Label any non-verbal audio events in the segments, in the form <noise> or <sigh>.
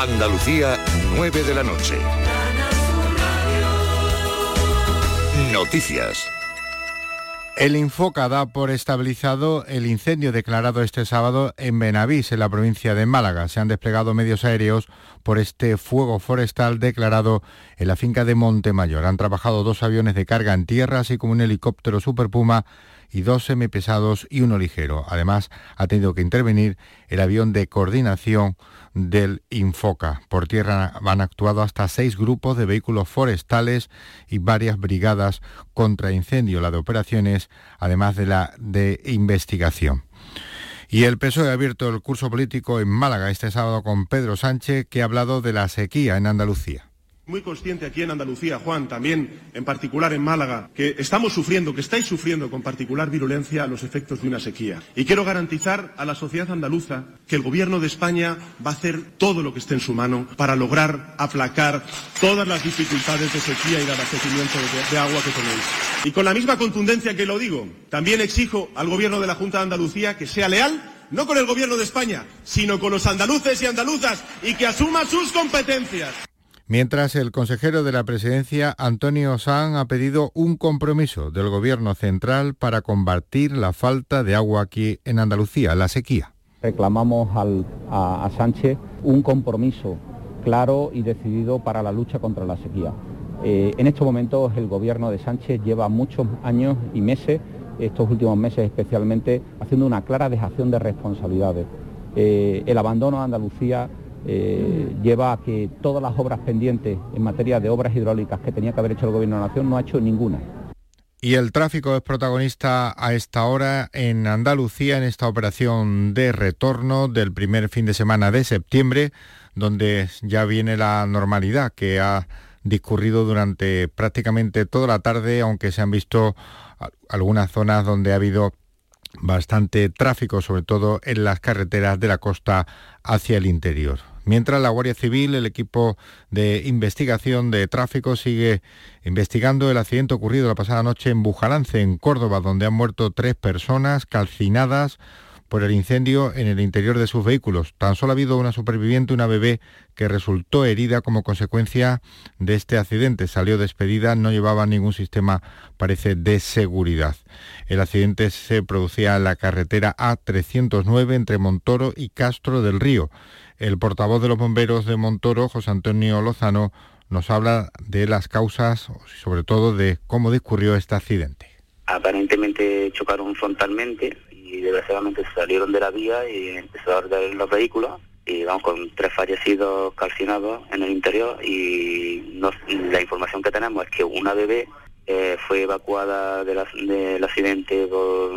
Andalucía, 9 de la noche. Noticias. El Infoca da por estabilizado el incendio declarado este sábado en Benavís, en la provincia de Málaga. Se han desplegado medios aéreos por este fuego forestal declarado en la finca de Montemayor. Han trabajado dos aviones de carga en tierra, así como un helicóptero Super Puma y dos semipesados y uno ligero. Además, ha tenido que intervenir el avión de coordinación del Infoca. Por tierra han actuado hasta seis grupos de vehículos forestales y varias brigadas contra incendio, la de operaciones, además de la de investigación. Y el PSOE ha abierto el curso político en Málaga este sábado con Pedro Sánchez, que ha hablado de la sequía en Andalucía muy consciente aquí en Andalucía, Juan, también en particular en Málaga, que estamos sufriendo, que estáis sufriendo con particular virulencia los efectos de una sequía. Y quiero garantizar a la sociedad andaluza que el Gobierno de España va a hacer todo lo que esté en su mano para lograr aplacar todas las dificultades de sequía y de abastecimiento de, de agua que tenéis. Y con la misma contundencia que lo digo, también exijo al Gobierno de la Junta de Andalucía que sea leal no con el Gobierno de España, sino con los andaluces y andaluzas y que asuma sus competencias. Mientras el consejero de la presidencia, Antonio San, ha pedido un compromiso del gobierno central para combatir la falta de agua aquí en Andalucía, la sequía. Reclamamos a, Sánchez un compromiso claro y decidido para la lucha contra la sequía. Eh, en estos momentos el gobierno de Sánchez lleva muchos años y meses, estos últimos meses especialmente, haciendo una clara dejación de responsabilidades. Eh, el abandono de Andalucía eh, lleva a que todas las obras pendientes en materia de obras hidráulicas que tenía que haber hecho el Gobierno de la Nación no ha hecho ninguna. Y el tráfico es protagonista a esta hora en Andalucía en esta operación de retorno del primer fin de semana de septiembre, donde ya viene la normalidad que ha discurrido durante prácticamente toda la tarde, aunque se han visto algunas zonas donde ha habido bastante tráfico, sobre todo en las carreteras de la costa hacia el interior. Mientras la Guardia Civil, el equipo de investigación de tráfico, sigue investigando el accidente ocurrido la pasada noche en Bujalance, en Córdoba, donde han muerto tres personas calcinadas por el incendio en el interior de sus vehículos. Tan solo ha habido una superviviente, una bebé, que resultó herida como consecuencia de este accidente. Salió despedida, no llevaba ningún sistema, parece, de seguridad. El accidente se producía en la carretera A309 entre Montoro y Castro del Río. El portavoz de los bomberos de Montoro, José Antonio Lozano, nos habla de las causas sobre todo de cómo discurrió este accidente. Aparentemente chocaron frontalmente y desgraciadamente salieron de la vía y empezó a arder los vehículos y vamos con tres fallecidos calcinados en el interior y la información que tenemos es que una bebé eh, fue evacuada del accidente por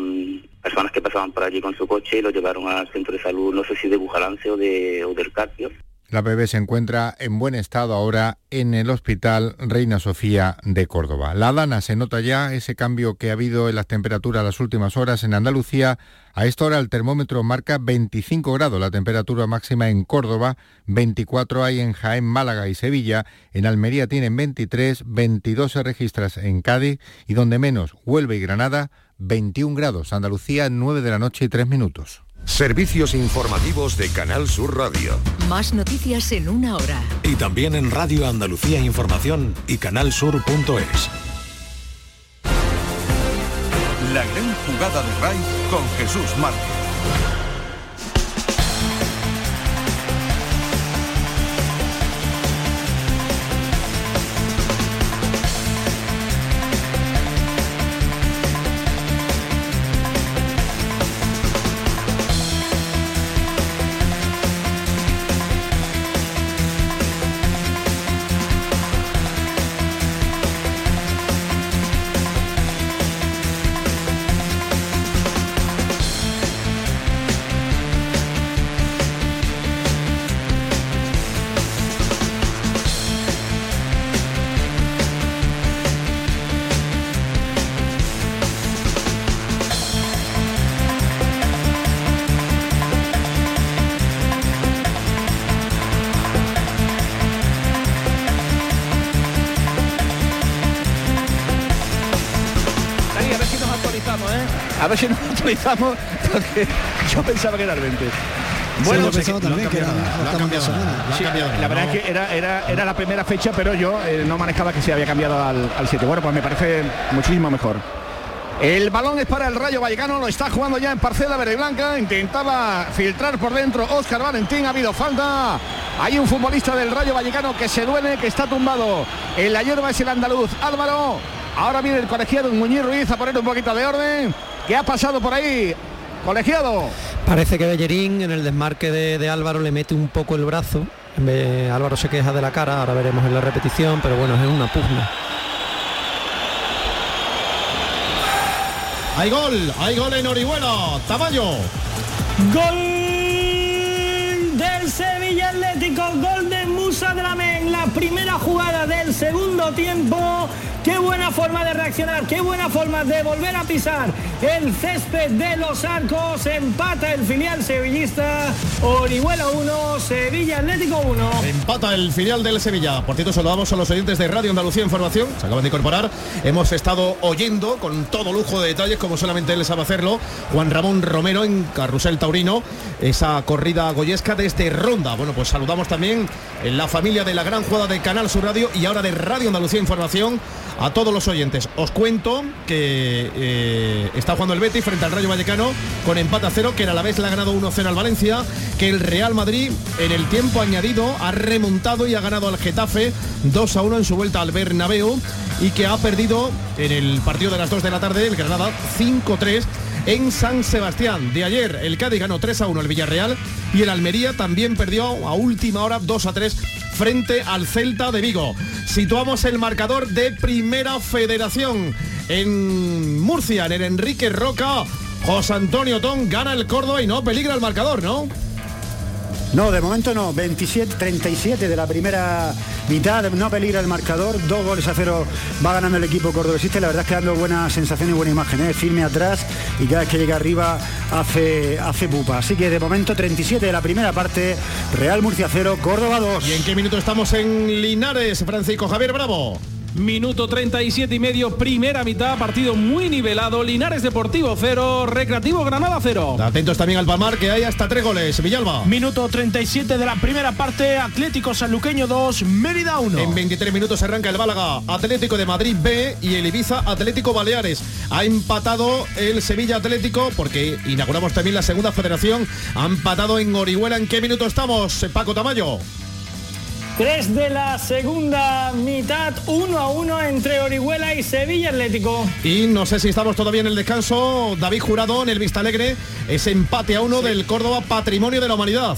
personas que pasaban por allí con su coche y lo llevaron al centro de salud, no sé si de Bujalance o, de, o del Carpio. La bebé se encuentra en buen estado ahora en el Hospital Reina Sofía de Córdoba. La Dana se nota ya ese cambio que ha habido en las temperaturas las últimas horas en Andalucía. A esta hora el termómetro marca 25 grados, la temperatura máxima en Córdoba, 24 hay en Jaén, Málaga y Sevilla, en Almería tienen 23, 22 se registran en Cádiz y donde menos, Huelva y Granada, 21 grados. Andalucía, 9 de la noche y 3 minutos. Servicios informativos de Canal Sur Radio. Más noticias en una hora. Y también en Radio Andalucía Información y canalsur.es. La gran jugada de RAI con Jesús Márquez. Actualizamos, <laughs> porque yo pensaba que era el 20. Bueno, yo pensaba también que era la verdad es que era, era, era la primera fecha, pero yo eh, no manejaba que se había cambiado al 7. Bueno, pues me parece muchísimo mejor. El balón es para el Rayo Vallecano, lo está jugando ya en parcela verde y blanca. Intentaba filtrar por dentro Oscar Valentín, ha habido falta. Hay un futbolista del Rayo Vallecano que se duele, que está tumbado. En la hierba es el andaluz Álvaro. Ahora viene el colegiado Muñiz Ruiz a poner un poquito de orden. ¿Qué ha pasado por ahí? Colegiado. Parece que Bellerín en el desmarque de, Álvaro le mete un poco el brazo. Álvaro se queja de la cara, ahora veremos en la repetición, pero bueno, es una pugna. Hay gol, hay gol en Orihuela. Tamayo. Gol del Sevilla Atlético, gol de Musa Dramen, la primera jugada del segundo tiempo Qué buena forma de reaccionar, qué buena forma de volver a pisar el césped de los arcos. Empata el filial sevillista. Orihuela 1, Sevilla Atlético 1. Empata el filial del Sevilla. Por cierto, saludamos a los oyentes de Radio Andalucía Información. Se acaban de incorporar. Hemos estado oyendo con todo lujo de detalles, como solamente él sabe hacerlo, Juan Ramón Romero en Carrusel Taurino. Esa corrida goyesca desde Ronda. Bueno, pues saludamos también en la familia de la gran jugada de Canal Sur Radio y ahora de Radio Andalucía Información a todos los oyentes. Os cuento que eh, está jugando el Betis frente al Rayo Vallecano con empate a cero, que a la vez le ha ganado 1-0 al Valencia, que el Real Madrid en el tiempo añadido ha remontado y ha ganado al Getafe 2 1 en su vuelta al Bernabéu y que ha perdido en el partido de las 2 de la tarde el Granada 5-3 en San Sebastián. De ayer el Cádiz ganó 3 a 1 el Villarreal y el Almería también perdió a última hora 2 a 3 frente al Celta de Vigo. Situamos el marcador de Primera Federación en Murcia, en el Enrique Roca. José Antonio Ton gana el Córdoba y no peligra el marcador, ¿no? No, de momento no. 27-37 de la primera mitad. No peligra el marcador. Dos goles a cero va ganando el equipo cordobesista. La verdad es que dando buena sensación y buena imagen. ¿eh? Firme atrás y cada vez que llega arriba hace, hace pupa. Así que de momento 37 de la primera parte. Real Murcia 0, Córdoba 2. ¿Y en qué minuto estamos en Linares, Francisco Javier Bravo? Minuto 37 y medio, primera mitad, partido muy nivelado. Linares Deportivo 0, Recreativo Granada 0. Atentos también al Palmar, que hay hasta tres goles. Villalba. Minuto 37 de la primera parte, Atlético Sanluqueño 2, Mérida 1. En 23 minutos arranca el Bálaga, Atlético de Madrid B y el Ibiza Atlético Baleares. Ha empatado el Sevilla Atlético, porque inauguramos también la segunda federación. Ha empatado en Orihuela. ¿En qué minuto estamos, Paco Tamayo? 3 de la segunda mitad, 1 a 1 entre Orihuela y Sevilla Atlético. Y no sé si estamos todavía en el descanso, David Jurado en el Vista Alegre, ese empate a uno del Córdoba Patrimonio de la Humanidad.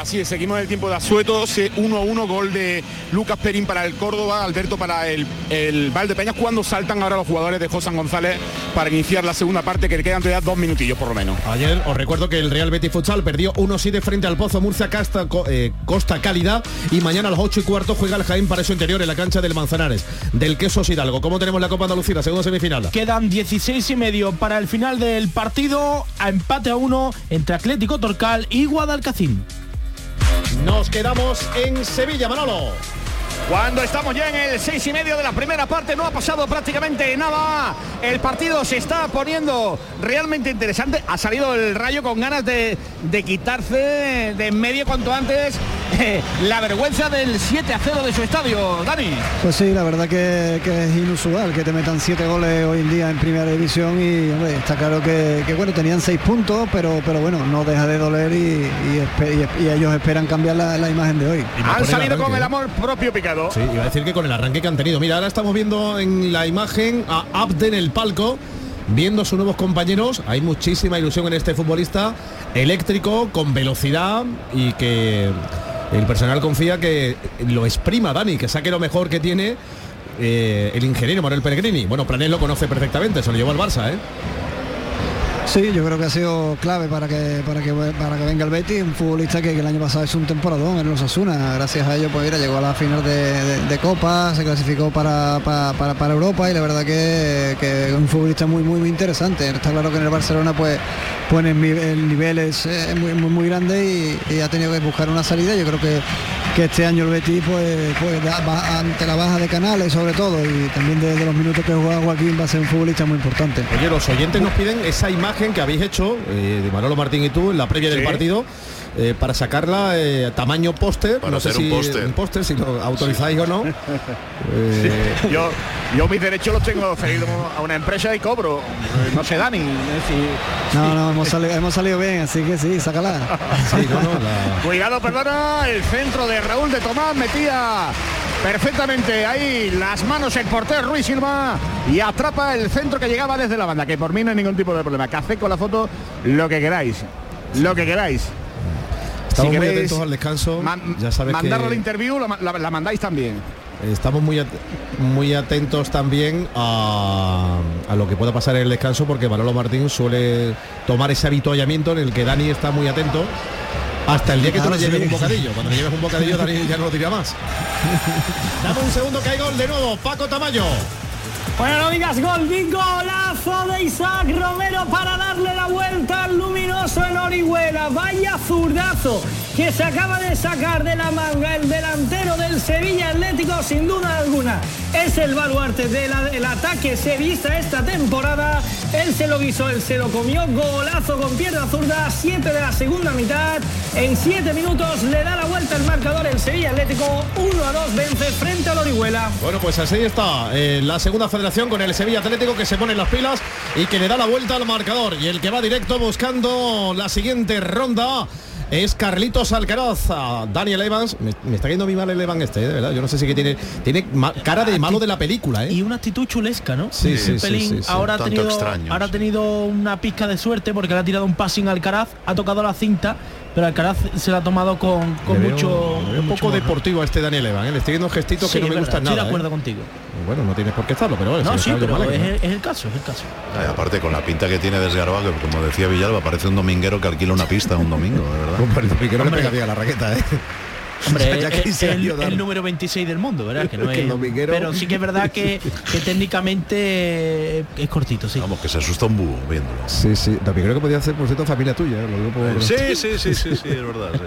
Así es, seguimos en el tiempo de asueto, 1 a 1, gol de Lucas Perín para el Córdoba, Alberto para el, el Valdepeñas, cuando saltan ahora los jugadores de José González para iniciar la segunda parte, que le quedan todavía dos minutillos por lo menos. Ayer os recuerdo que el Real Betis Futsal perdió 1-7 frente al Pozo Murcia Casta, eh, Costa Cálida y mañana a las 8 y cuarto juega el Jaén para su interior en la cancha del Manzanares, del Quesos Hidalgo. ¿Cómo tenemos la Copa Andalucía, la segunda semifinal? Quedan 16 y medio para el final del partido, a empate a uno entre Atlético Torcal y Guadalcacín. Nos quedamos en Sevilla, Manolo. Cuando estamos ya en el seis y medio de la primera parte, no ha pasado prácticamente nada. El partido se está poniendo realmente interesante. Ha salido el rayo con ganas de, de quitarse de en medio cuanto antes eh, la vergüenza del 7 a 0 de su estadio, Dani. Pues sí, la verdad que, es inusual que te metan siete goles hoy en día en primera división y está claro que, bueno, tenían seis puntos, pero, pero bueno, no deja de doler y, ellos esperan cambiar la, imagen de hoy. Han salido con el amor propio picado. Sí, iba a decir que con el arranque que han tenido. Mira, ahora estamos viendo en la imagen a Abde en el palco viendo a sus nuevos compañeros. Hay muchísima ilusión en este futbolista eléctrico, con velocidad y que el personal confía que lo exprima Dani, que saque lo mejor que tiene eh, el ingeniero Manuel Pellegrini. Bueno, Planel lo conoce perfectamente, se lo llevó al Barça, ¿eh? Sí, yo creo que ha sido clave para que para que para que venga el Betis, un futbolista que, el año pasado es un temporadón en los Asuna. Gracias a ello, pues mira, llegó a la final de, Copa, se clasificó para, para, Europa y la verdad que, es un futbolista muy, muy, muy interesante. Está claro que en el Barcelona pues pone el nivel es, muy, muy, grande y, ha tenido que buscar una salida. Yo creo que, que este año el Betis pues, pues ante la baja de canales sobre todo y también desde los minutos que juega Joaquín va a ser un futbolista muy importante. Oye, los oyentes nos piden esa imagen que habéis hecho eh, de Manolo Martín y tú en la previa del partido eh, para sacarla eh, tamaño póster. No sé si un póster, si lo autorizáis o no. Eh, yo, yo mis derechos los tengo cedido a una empresa y cobro. No sé, Dani. No, no, hemos salido, hemos salido bien, así que sí, sácala. Cuidado, perdona, el centro de Raúl de Tomás metía perfectamente ahí las manos el portero Ruiz Silva y atrapa el centro que llegaba desde la banda, que por mí no hay ningún tipo de problema. Que hace con la foto lo que queráis. Lo que queráis. Estamos muy atentos al descanso. ya sabes mandarlo al interview, la, mandáis también. Estamos muy, muy atentos también a, lo que pueda pasar en el descanso porque Manolo Martín suele tomar ese habituallamiento en el que Dani está muy atento hasta el día que tú le lleves un bocadillo. Cuando le lleves un bocadillo, Dani ya no lo diría más. <laughs> Dame un segundo que hay gol de nuevo. Paco Tamayo. Bueno, no digas gol, golazo de Isaac Romero para darle la vuelta al en Orihuela. Vaya zurdazo que se acaba de sacar de la manga el delantero del Sevilla Atlético sin duda alguna. Es el baluarte del ataque sevista esta temporada. Él se lo guisó, él se lo comió. Golazo con pierna zurda, 7 de la segunda mitad. En 7 minutos le da la vuelta el marcador el Sevilla Atlético. 1 a 2 vence frente al Orihuela. Bueno, pues así está eh, la segunda federación con el Sevilla Atlético que se pone en las pilas y que le da la vuelta al marcador. Y el que va directo buscando la siguiente ronda es Carlitos Alcaraz. Daniel Evans, me, está yendo mi mal el Evans este, de verdad. Yo no sé si que tiene tiene cara de malo de la película, ¿eh? Y una actitud chulesca, ¿no? Sí, sí, sí, Ahora, ha tenido, ahora ha tenido una pizca de suerte porque le ha tirado un passing al Alcaraz, ha tocado la cinta pero Alcaraz se la ha tomado con, mucho un poco deportivo a este Daniel Evans ¿eh? le estoy viendo gestitos que no me gustan nada estoy de acuerdo ¿eh? contigo bueno no tienes por qué estarlo pero bueno no, sí, pero es, el caso es el caso aparte con la pinta que tiene desgarbado que como decía Villalba parece un dominguero que alquila una pista un domingo de verdad <laughs> un dominguero le pegaría la raqueta ¿eh? Hombre, <laughs> es el, número 26 del mundo, ¿verdad? Que no es, pero sí que es verdad que, técnicamente es cortito, sí. Vamos, que se asusta un búho viéndolo. Sí, sí. También creo que podía ser, por cierto, familia tuya. ¿eh? Lo sí, sí, sí, sí, sí, es verdad. <laughs>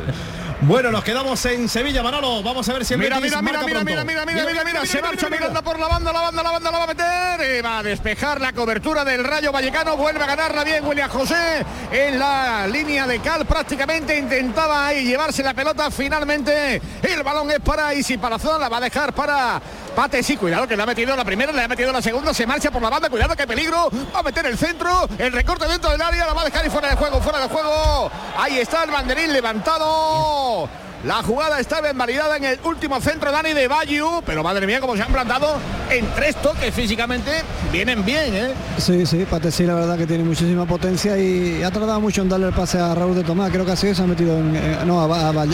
Bueno, nos quedamos en Sevilla, Manolo. Vamos a ver si el mira, mira, mira, mira, mira, mira, mira, mira, mira, se marcha Miranda por la banda, la banda, la banda la va a meter. Y va a despejar la cobertura del Rayo Vallecano. Vuelve a ganarla bien William José en la línea de cal. Prácticamente intentaba ahí llevarse la pelota. Finalmente el balón es para Isi Palazón. La va a dejar para Pate, sí, cuidado que le ha metido la primera, le ha metido la segunda, se marcha por la banda, cuidado que peligro, va a meter el centro, el recorte dentro del área, la va a dejar y fuera de juego, fuera de juego. Ahí está el banderín levantado. La jugada estaba invalidada en el último centro Dani de Bayu, pero madre mía como se han plantado en tres toques físicamente, vienen bien, ¿eh? Sí, sí, Pate sí, la verdad que tiene muchísima potencia y ha tardado mucho en darle el pase a Raúl de Tomás, creo que así se ha metido en, no, a, a,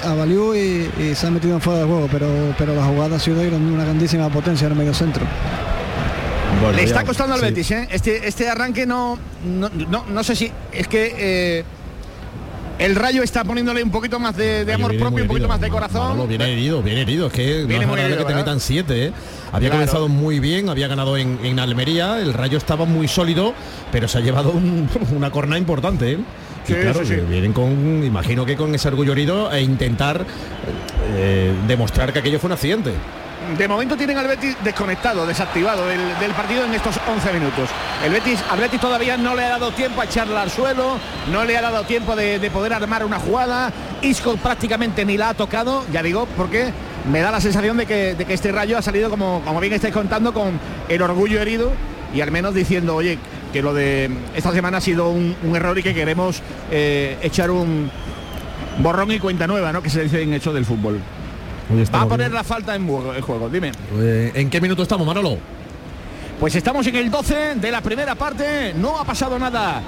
y, se ha metido en fuera de juego, pero, pero la jugada ha sido de una grandísima potencia en el medio centro. Le está costando al Betis, ¿eh? Este, este arranque no, no, no, sé si es que eh, el Rayo está poniéndole un poquito más de, amor propio, un poquito más de corazón. viene herido, viene herido. Es que no es que te metan siete. ¿eh? Había comenzado muy bien, había ganado en, Almería. El Rayo estaba muy sólido, pero se ha llevado <laughs> una corna importante. ¿eh? claro, vienen con, imagino que con ese orgullo herido e intentar eh, demostrar que aquello fue un accidente de momento tienen al Betis desconectado, desactivado del, partido en estos 11 minutos. El Betis, al Betis todavía no le ha dado tiempo a echarla al suelo, no le ha dado tiempo de, poder armar una jugada. Isco prácticamente ni la ha tocado, ya digo, porque me da la sensación de que, este rayo ha salido, como, como bien estáis contando, con el orgullo herido y al menos diciendo, oye, que lo de esta semana ha sido un, error y que queremos eh, echar un borrón y cuenta nueva, ¿no? Que se dice en hecho del fútbol. Va a poner la falta en juego, dime. Eh, ¿En qué minuto estamos, Manolo? Pues estamos en el 12 de la primera parte, no ha pasado nada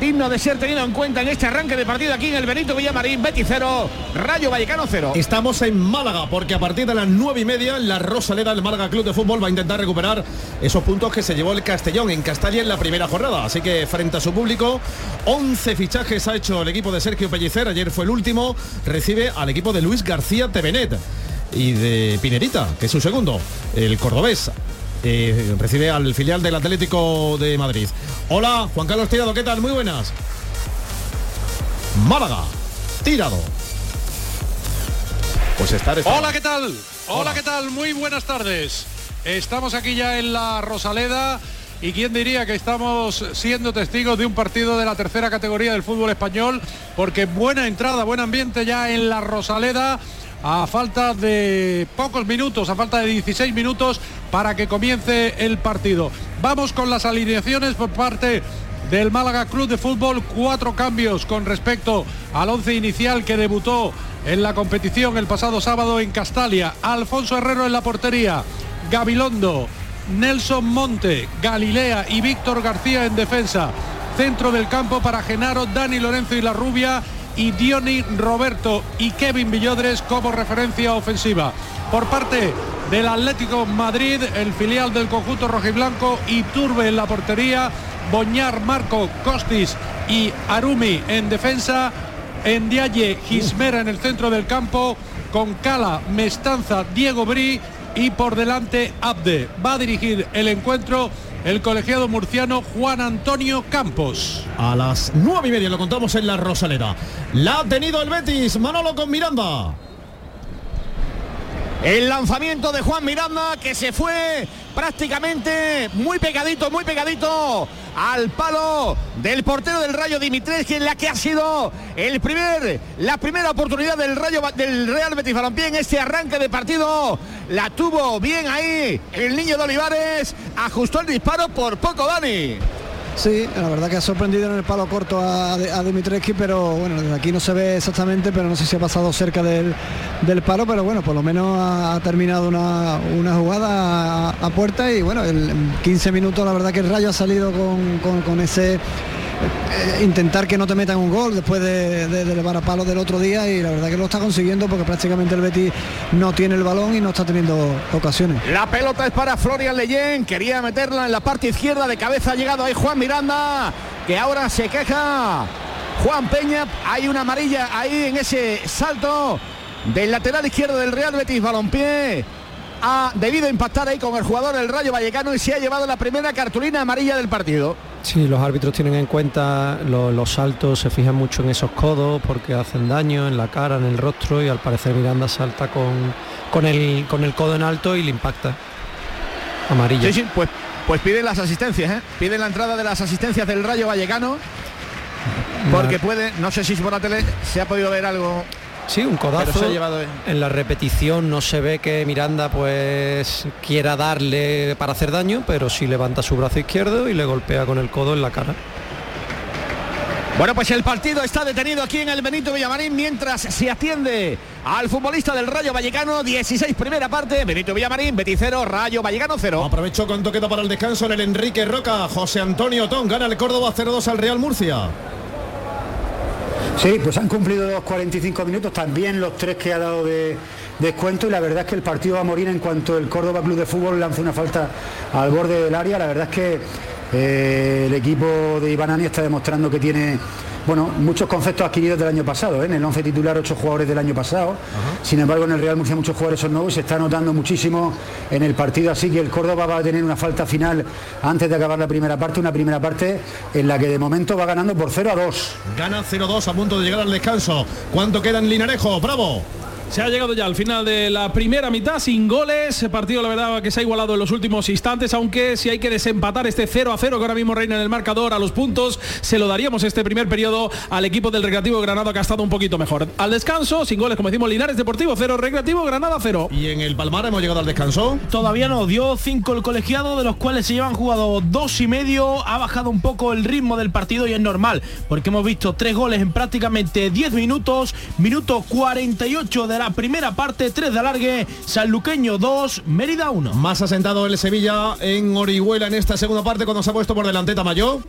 digno de ser tenido en cuenta en este arranque de partido aquí en el Benito Villamarín, Betis 0, Rayo Vallecano 0. Estamos en Málaga porque a partir de las nueve y media la Rosaleda del Málaga Club de Fútbol va a intentar recuperar esos puntos que se llevó el Castellón en Castalia en la primera jornada. Así que frente a su público, 11 fichajes ha hecho el equipo de Sergio Pellicer, ayer fue el último, recibe al equipo de Luis García Tevenet y de Pinerita, que es su segundo, el cordobés. Eh, recibe al filial del Atlético de Madrid. Hola, Juan Carlos Tirado, ¿qué tal? Muy buenas. Málaga, Tirado. pues estar... Hola, ¿qué tal? Hola, ¿qué tal? Muy buenas tardes. Estamos aquí ya en la Rosaleda y quién diría que estamos siendo testigos de un partido de la tercera categoría del fútbol español, porque buena entrada, buen ambiente ya en la Rosaleda a falta de pocos minutos, a falta de 16 minutos para que comience el partido. Vamos con las alineaciones por parte del Málaga Club de Fútbol, cuatro cambios con respecto al once inicial que debutó en la competición el pasado sábado en Castalia. Alfonso Herrero en la portería, Gabilondo, Nelson Monte, Galilea y Víctor García en defensa. Centro del campo para Genaro, Dani Lorenzo y La Rubia y Diony Roberto y Kevin Villodres como referencia ofensiva. Por parte del Atlético Madrid, el filial del conjunto rojiblanco y Turbe en la portería, Boñar, Marco, Costis y Arumi en defensa, Endiaye, Gismera en el centro del campo, con Cala, Mestanza, Diego Bri y por delante Abde. Va a dirigir el encuentro el colegiado murciano Juan Antonio Campos. A las nueve y media lo contamos en la Rosaleda. La ha tenido el Betis, Manolo con Miranda. El lanzamiento de Juan Miranda que se fue prácticamente muy pegadito, muy pegadito al palo del portero del Rayo Dimitres, es la que ha sido el primer, la primera oportunidad del Rayo del Real Betis Balompié en este arranque de partido. La tuvo bien ahí el niño de Olivares, ajustó el disparo por poco Dani. Sí, la verdad que ha sorprendido en el palo corto a, a pero bueno, desde aquí no se ve exactamente, pero no sé si ha pasado cerca del, del palo, pero bueno, por lo menos ha, terminado una, una jugada a, puerta y bueno, en 15 minutos la verdad que el Rayo ha salido con, con, ese intentar que no te metan un gol después de, de, elevar a palo del otro día y la verdad que lo está consiguiendo porque prácticamente el Betis no tiene el balón y no está teniendo ocasiones. La pelota es para Florian Leyen, quería meterla en la parte izquierda de cabeza, ha llegado ahí Juan Miranda, que ahora se queja. Juan Peña, hay una amarilla ahí en ese salto del lateral izquierdo del Real Betis Balompié ha debido impactar ahí con el jugador del Rayo Vallecano y se ha llevado la primera cartulina amarilla del partido. Sí, los árbitros tienen en cuenta los saltos, se fijan mucho en esos codos porque hacen daño en la cara, en el rostro y al parecer Miranda salta con, con, el, con el codo en alto y le impacta. Amarilla. Sí, sí, pues, pues piden las asistencias, ¿eh? piden la entrada de las asistencias del Rayo Vallecano porque puede, no sé si por la tele se ha podido ver algo Sí, un codazo. En la repetición no se ve que Miranda pues quiera darle para hacer daño, pero sí levanta su brazo izquierdo y le golpea con el codo en la cara. Bueno, pues el partido está detenido aquí en el Benito Villamarín mientras se atiende al futbolista del Rayo Vallecano. 16 primera parte, Benito Villamarín, Beticero, Rayo Vallecano 0. Aprovecho con toqueta para el descanso en el Enrique Roca. José Antonio Ton gana el Córdoba 0-2 al Real Murcia. Sí, pues han cumplido los 45 minutos, también los tres que ha dado de descuento y la verdad es que el partido va a morir en cuanto el Córdoba Club de Fútbol lanza una falta al borde del área. La verdad es que eh, el equipo de Ibanani está demostrando que tiene bueno, muchos conceptos adquiridos del año pasado. ¿eh? En el 11 titular, ocho jugadores del año pasado. Sin embargo, en el Real Murcia muchos jugadores son nuevos y se está notando muchísimo en el partido. Así que el Córdoba va a tener una falta final antes de acabar la primera parte. Una primera parte en la que de momento va ganando por 0 a 2. Gana 0-2 a punto de llegar al descanso. ¿Cuánto queda en Linarejo? ¡Bravo! Se ha llegado ya al final de la primera mitad sin goles. El partido, la verdad, que se ha igualado en los últimos instantes, aunque si hay que desempatar este 0 a 0 que ahora mismo reina en el marcador a los puntos, se lo daríamos este primer periodo al equipo del Recreativo Granada que ha estado un poquito mejor. Al descanso, sin goles, como decimos, Linares Deportivo 0, Recreativo Granada 0. ¿Y en el Palmar hemos llegado al descanso? Todavía no, dio 5 el colegiado, de los cuales se llevan jugado dos y medio. Ha bajado un poco el ritmo del partido y es normal, porque hemos visto tres goles en prácticamente 10 minutos. Minuto 48 de la primera parte 3 de alargue, Sanluqueño 2, Mérida 1. Más asentado el Sevilla en Orihuela en esta segunda parte cuando se ha puesto por delante Tamayo.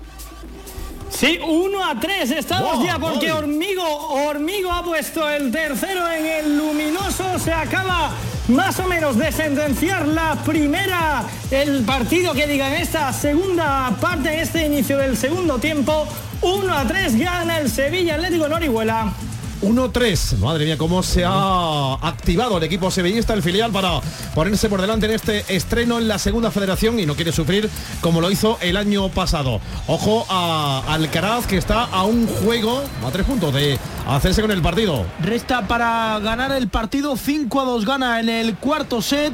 Sí, 1 a 3 estamos ya porque Hormigo, Hormigo ha puesto el tercero en el luminoso. Se acaba más o menos de sentenciar la primera, el partido que diga en esta segunda parte, en este inicio del segundo tiempo. 1 a 3 gana el Sevilla Atlético en Orihuela. 1-3. Madre mía, cómo se ha activado el equipo sevillista, el filial, para ponerse por delante en este estreno en la segunda federación y no quiere sufrir como lo hizo el año pasado. Ojo a Alcaraz, que está a un juego, a tres puntos de hacerse con el partido. Resta para ganar el partido, 5 a 2 gana en el cuarto set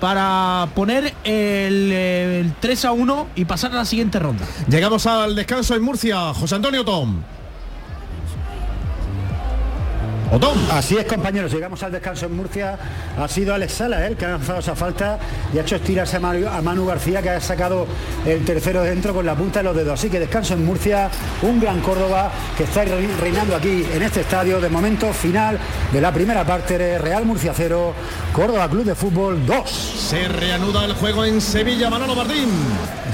para poner el, el 3 a 1 y pasar a la siguiente ronda. Llegamos al descanso en Murcia. José Antonio Tom. Así es, compañeros. Llegamos al descanso en Murcia. Ha sido Alex Sala el que ha lanzado esa falta y ha hecho estirarse a Manu, a Manu García, que ha sacado el tercero dentro con la punta de los dedos. Así que descanso en Murcia. Un gran Córdoba que está reinando aquí en este estadio. De momento final de la primera parte. Real Murcia 0, Córdoba Club de Fútbol 2. Se reanuda el juego en Sevilla, Manolo Martín.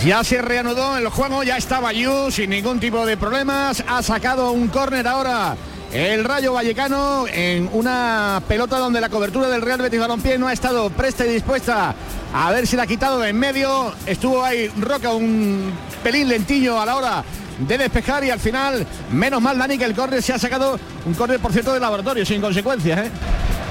Ya se reanudó el juego, ya estaba Yu sin ningún tipo de problemas. Ha sacado un córner ahora el Rayo Vallecano en una pelota donde la cobertura del Real Betis Balompié no ha estado presta y dispuesta a ver si la ha quitado de en medio. Estuvo ahí Roca un pelín lentillo a la hora de despejar y al final, menos mal Dani que el córner se ha sacado un córner por cierto de laboratorio sin consecuencias. ¿eh?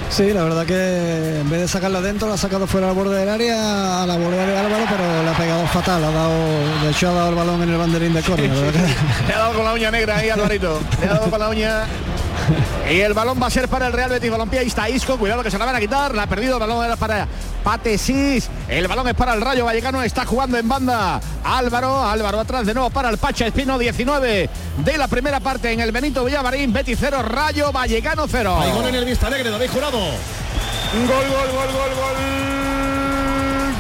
Sí, la verdad que en vez de sacarla dentro, la ha sacado fuera al borde del área, a la borde de Álvaro, pero la ha pegado fatal, ha dado, de hecho ha dado el balón en el banderín de córner. <laughs> Le ha dado con la uña negra ahí Alvarito, le ha dado con la uña <laughs> y el balón va a ser para el Real Betis Balompié. Ahí está Isco. Cuidado que se la van a quitar. La ha perdido. El balón era para Patesis. El balón es para el Rayo Vallecano. Está jugando en banda. Álvaro. Álvaro atrás de nuevo para el Pacha Espino 19 de la primera parte en el Benito Villamarín. Betis 0. Rayo Vallecano 0. Hay gol en el Vista Alegre. David Jurado. Gol, gol, gol, gol, gol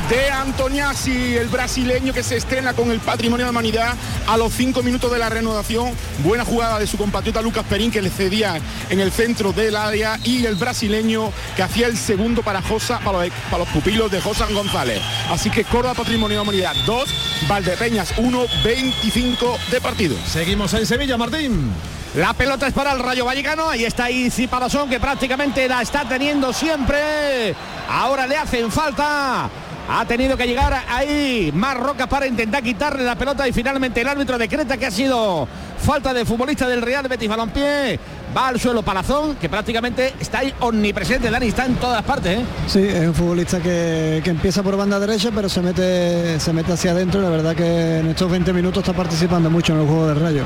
de Antoniazzi, el brasileño que se estrena con el patrimonio de humanidad a los cinco minutos de la reanudación. Buena jugada de su compatriota Lucas Perín que le cedía en el centro del área y el brasileño que hacía el segundo para Josa, para los, para los pupilos de José González. Así que Córdoba Patrimonio de Humanidad 2, Valdepeñas 1, 25 de partido. Seguimos en Sevilla, Martín. La pelota es para el Rayo Vallecano. Ahí está Isi Palazón que prácticamente la está teniendo siempre. Ahora le hacen falta ha tenido que llegar ahí más Roca para intentar quitarle la pelota y finalmente el árbitro decreta que ha sido falta de futbolista del Real Betis Balompié. Va al suelo Palazón, que prácticamente está ahí omnipresente, Dani, está en todas partes. ¿eh? Sí, es un futbolista que, que, empieza por banda derecha, pero se mete, se mete hacia adentro. La verdad que en estos 20 minutos está participando mucho en el juego del Rayo.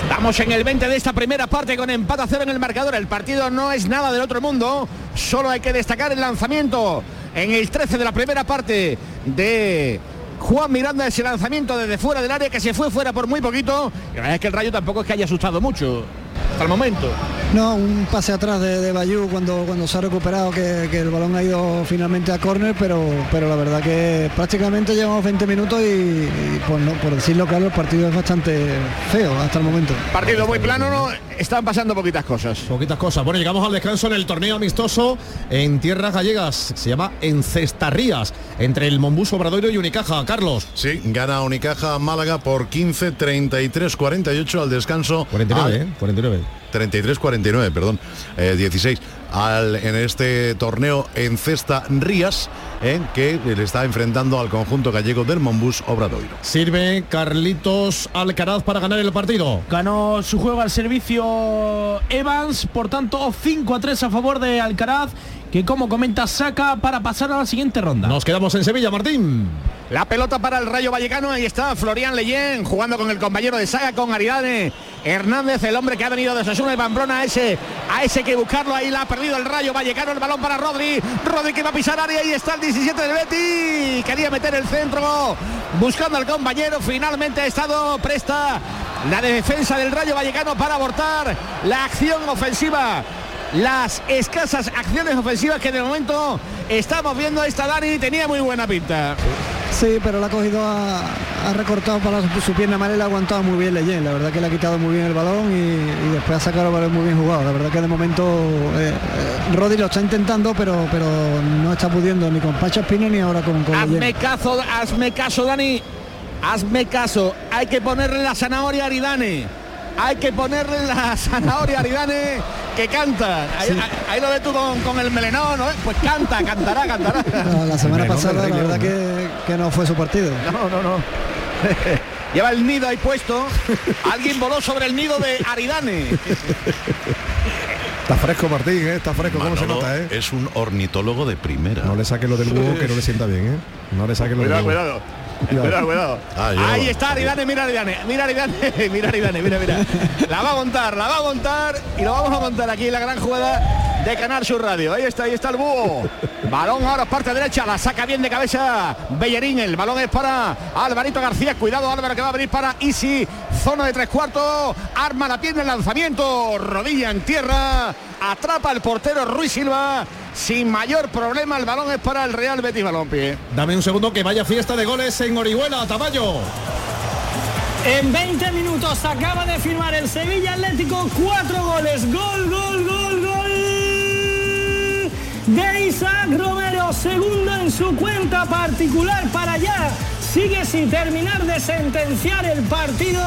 Estamos en el 20 de esta primera parte con empate a cero en el marcador. El partido no es nada del otro mundo. Solo hay que destacar el lanzamiento en el 13 de la primera parte de Juan Miranda ese lanzamiento desde fuera del área que se fue fuera por muy poquito. Y la verdad es que el Rayo tampoco es que haya asustado mucho hasta el momento. No, un pase atrás de, de Bayú cuando, cuando se ha recuperado, que, que, el balón ha ido finalmente a córner, pero, pero la verdad que prácticamente llevamos 20 minutos y, y por, no, por decirlo claro, el partido es bastante feo hasta el momento. Partido muy plano, ¿no? Están pasando poquitas cosas. Poquitas cosas. Bueno, llegamos al descanso en el torneo amistoso en tierras gallegas. Se llama Encestarrías, entre el Mombus Obradoiro y Unicaja. Carlos. Sí, gana Unicaja Málaga por 15, 33, 48 al descanso. 49, al... ¿eh? 49. 33-49, perdón, eh, 16. Al, en este torneo en Cesta Rías, eh, que le está enfrentando al conjunto gallego del Monbus Obradoiro. Sirve Carlitos Alcaraz para ganar el partido. Ganó su juego al servicio Evans, por tanto 5 a 3 a favor de Alcaraz que como comenta saca para pasar a la siguiente ronda. Nos quedamos en Sevilla, Martín. La pelota para el Rayo Vallecano, ahí está Florian Leyen jugando con el compañero de saga, con Aridane Hernández, el hombre que ha venido de Sasuna y Pamplona, a ese, a ese que buscarlo, ahí la ha perdido el Rayo Vallecano, el balón para Rodri, Rodri que va a pisar área, ahí está el 17 del Betty, quería meter el centro, buscando al compañero, finalmente ha estado presta la defensa del Rayo Vallecano para abortar la acción ofensiva las escasas acciones ofensivas que de momento estamos viendo esta Dani tenía muy buena pinta. Sí, pero la ha cogido, ha, ha recortado para su, su pierna mal y la ha aguantado muy bien Leyen. La verdad que le ha quitado muy bien el balón y, y después ha sacado el balón muy bien jugado. La verdad que de momento eh, eh, Rodri lo está intentando, pero, pero no está pudiendo ni con Pacha Espino ni ahora con, con hazme Leyen. caso, hazme caso, Dani. Hazme caso. Hay que ponerle la zanahoria a Aridane. Hay que ponerle la <laughs> zanahoria a Aridane que canta. Ahí, sí. ahí, lo ves tú con, con, el melenón, ¿no? Pues canta, cantará, cantará. No, la semana pasada la verdad que, que, no fue su partido. No, no, no. <laughs> Lleva el nido ahí puesto. Alguien voló sobre el nido de Aridane. Está fresco Martín, ¿eh? está fresco, ¿cómo se nota? ¿eh? Es un ornitólogo de primera. No le saque lo del búho que no le sienta bien, ¿eh? No le saque lo Cuidado, del búho. cuidado. <laughs> Cuidado, cuidado. Ah, Ahí va. está Aridane, mira Aridane, mira Aridane, <laughs> mira Aridane, mira, mira. La va a montar, la va a montar y lo vamos a montar aquí en la gran jugada de Canal Sur Radio. Ahí está, ahí está el búho. Balón ahora parte derecha, la saca bien de cabeza Bellerín. El balón es para Alvarito García. Cuidado Álvaro que va a abrir para Isi. Zona de tres cuartos. Arma la pierna el lanzamiento. Rodilla en tierra. Atrapa el portero Ruiz Silva. Sin mayor problema el balón es para el Real Betis Balompié. Dame un segundo que vaya fiesta de goles en Orihuela, Tamayo. En 20 minutos acaba de firmar el Sevilla Atlético cuatro goles. Gol, gol, gol, gol de Isaac Romero. Segundo en su cuenta particular para allá. Sigue sin terminar de sentenciar el partido.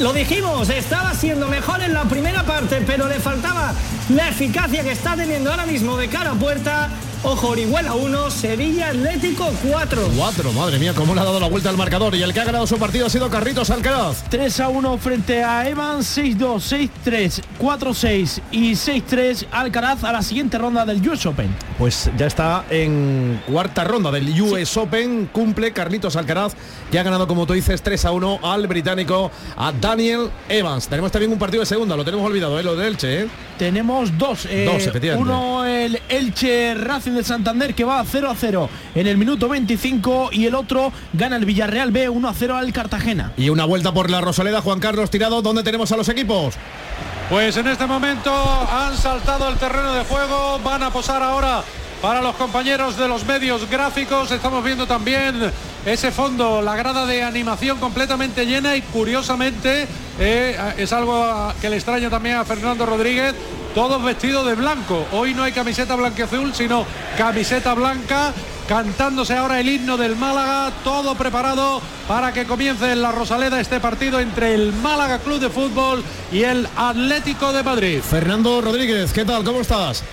Lo dijimos, estaba siendo mejor en la primera parte, pero le faltaba la eficacia que está teniendo ahora mismo de cara a puerta. Ojo, Orihuela 1, Sevilla Atlético 4. Cuatro, madre mía, cómo le ha dado la vuelta al marcador. Y el que ha ganado su partido ha sido Carritos Alcaraz. 3 a 1 frente a Evans, 6-2, 6-3, 4-6 y 6-3 Alcaraz a la siguiente ronda del US Open. Pues ya está en cuarta ronda del US Open. Cumple Carlitos Alcaraz, que ha ganado, como tú dices, 3 a 1 al británico, a Daniel Evans. Tenemos también un partido de segunda, lo tenemos olvidado, ¿eh? lo del Elche. ¿eh? Tenemos dos. eh, Dos, efectivamente. Uno el Elche Racing de Santander que va a 0 a 0 en el minuto 25 y el otro gana el Villarreal B 1 a 0 al Cartagena. Y una vuelta por la Rosaleda, Juan Carlos Tirado, ¿dónde tenemos a los equipos? Pues en este momento han saltado el terreno de juego, van a posar ahora para los compañeros de los medios gráficos. Estamos viendo también ese fondo, la grada de animación completamente llena y curiosamente eh, es algo que le extraña también a Fernando Rodríguez. Todos vestidos de blanco. Hoy no hay camiseta blanqueazul, sino camiseta blanca. Cantándose ahora el himno del Málaga, todo preparado para que comience en la Rosaleda este partido entre el Málaga Club de Fútbol y el Atlético de Madrid. Fernando Rodríguez, ¿qué tal? ¿Cómo estás?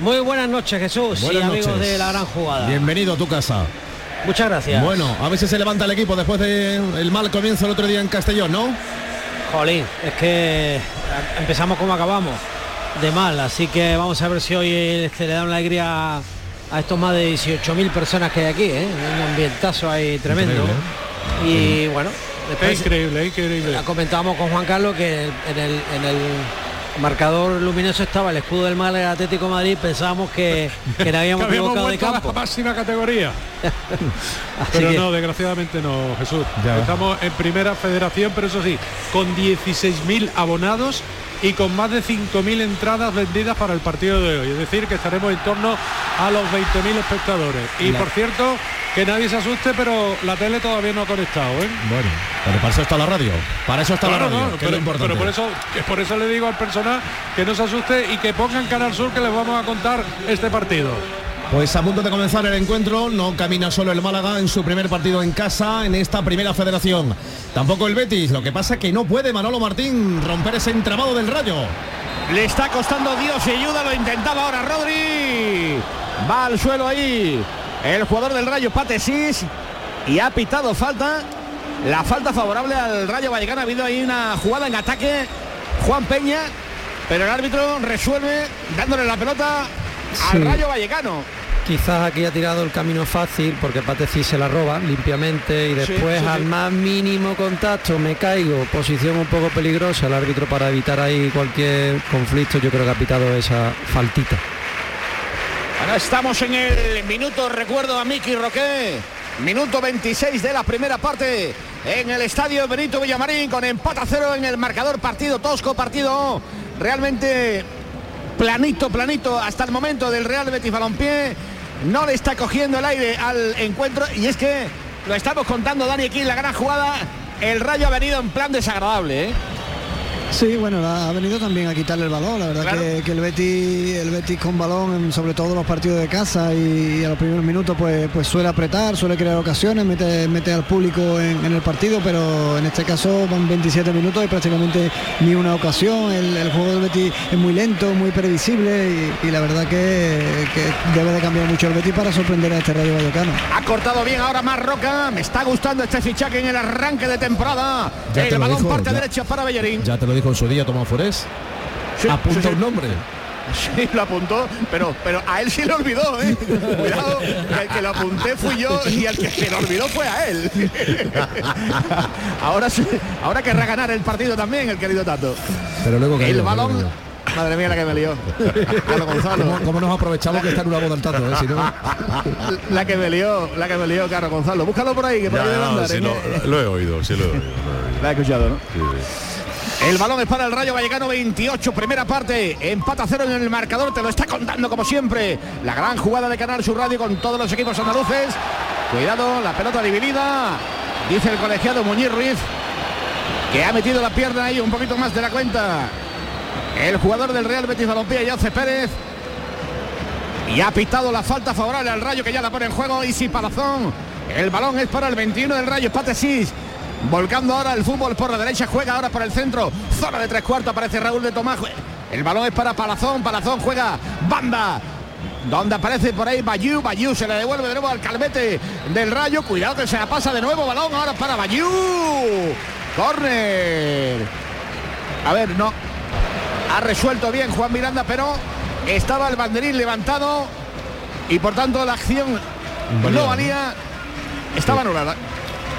Muy buenas noches, Jesús Buenas y amigos noches. de la gran jugada. Bienvenido a tu casa. Muchas gracias. Bueno, a ver si se levanta el equipo después del mal comienzo el otro día en Castellón, ¿no? Jolín, es que empezamos como acabamos, de mal, así que vamos a ver si hoy se le da una alegría a estos más de 18.000 personas que hay aquí, ¿eh? un ambientazo ahí tremendo. Y bueno, después increíble, increíble. comentábamos con Juan Carlos que en el, en el marcador luminoso estaba el escudo del Málaga Atlético de Madrid, pensábamos que, <laughs> que le habíamos Que habíamos equivocado de a campo. la máxima categoría. <laughs> Pero que- no, desgraciadamente no, Jesús. Ya. Estamos en primera federación, pero eso sí, con 16.000 abonados y con más de 5.000 entradas vendidas para el partido de hoy. Es decir, que estaremos en torno a los 20.000 espectadores. Y La- por cierto, que nadie se asuste, pero la tele todavía no ha conectado. ¿eh? Bueno, pero para eso está la radio. Para eso está Claro, la radio, no, que es pero, lo importante. pero por eso que por eso le digo al personal que no se asuste y que pongan Canal Sur que les vamos a contar este partido. Pues a punto de comenzar el encuentro, no camina solo el Málaga en su primer partido en casa en esta primera federación. Tampoco el Betis, lo que pasa que no puede Manolo Martín romper ese entramado del rayo. Le está costando Dios y ayuda, lo intentaba ahora Rodri. Va al suelo ahí. El jugador del Rayo Patesis y ha pitado falta. La falta favorable al Rayo Vallecano. Ha habido ahí una jugada en ataque. Juan Peña. Pero el árbitro resuelve dándole la pelota al Sí. Rayo Vallecano. Quizás aquí ha tirado el camino fácil porque Pateci se la roba limpiamente y Sí, después sí, al sí. más mínimo contacto me caigo, posición un poco peligrosa, el árbitro para evitar ahí cualquier conflicto yo creo que ha pitado esa faltita. Ahora estamos en el minuto, recuerdo a Miki Roque, minuto 26 de la primera parte en el estadio Benito Villamarín con empate a cero en el marcador partido tosco, partido realmente planito, planito hasta el momento del Real Betis Balompié. No le está cogiendo el aire al encuentro y es que lo estamos contando Dani aquí en la gran jugada. El Rayo ha venido en plan desagradable, ¿eh? Sí, bueno, ha venido también a quitarle el balón. La verdad Claro. que, que el Betis, el Betis con balón, en- sobre todo los partidos de casa y, a los primeros minutos, pues, pues suele apretar, suele crear ocasiones, mete, mete al público en, en el partido, pero en este caso van 27 minutos y prácticamente ni una ocasión. El, el juego del Betis es muy lento, muy previsible y, y la verdad que, que debe de cambiar mucho el Betis para sorprender a este Rayo Vallecano. Ha cortado bien ahora más Roca. Me está gustando este fichaje en el arranque de temporada. Ya el balón dijo, parte ya. derecha para Bellerín. Ya te lo dijo en su día Tomás Forés. Sí, Apunta sí, sí. un nombre. Sí, lo apuntó, pero, pero a él sí lo olvidó, ¿eh? Cuidado, que el que lo apunté fui yo y el que se lo olvidó fue a él. ahora sí, ahora querrá ganar el partido también, el querido Tato. Pero luego el cayó, balón. luego Madre mía la que me lió. Carlos Gonzalo. ¿Cómo, cómo nos aprovechamos que está en una boda al tato? eh? Si no- La que me lió, la que me lió, Carlos Gonzalo. Búscalo por ahí, que por Ya, ahí debe no, andar, sí, ¿eh? lo, lo he oído, sí lo he oído. lo he oído. La he escuchado, ¿no? Sí. El balón es para el Rayo Vallecano 28, primera parte. Empata cero en el marcador, te lo está contando como siempre. La gran jugada de Canal Sur Radio con todos los equipos andaluces. Cuidado, la pelota dividida. Dice el colegiado Muñiz Ruiz que ha metido la pierna ahí un poquito más de la cuenta. El jugador del Real Betis Balompié, José Pérez. Y ha pitado la falta favorable al Rayo que ya la pone en juego. Y si Palazón. El balón es para el 21 del Rayo. 6. Volcando ahora el fútbol por la derecha. Juega ahora por el centro. Zona de tres cuartos. Aparece Raúl de Tomás. El balón es para Palazón. Palazón juega. Banda. Donde aparece por ahí Bayú, Bayú se le devuelve de nuevo al calvete del Rayo. Cuidado que se la pasa de nuevo. Balón ahora para Bayú. Corner. A ver, no. Ha resuelto bien Juan Miranda, pero estaba el banderín levantado y por tanto la acción ¿no? valía. Estaba anulada.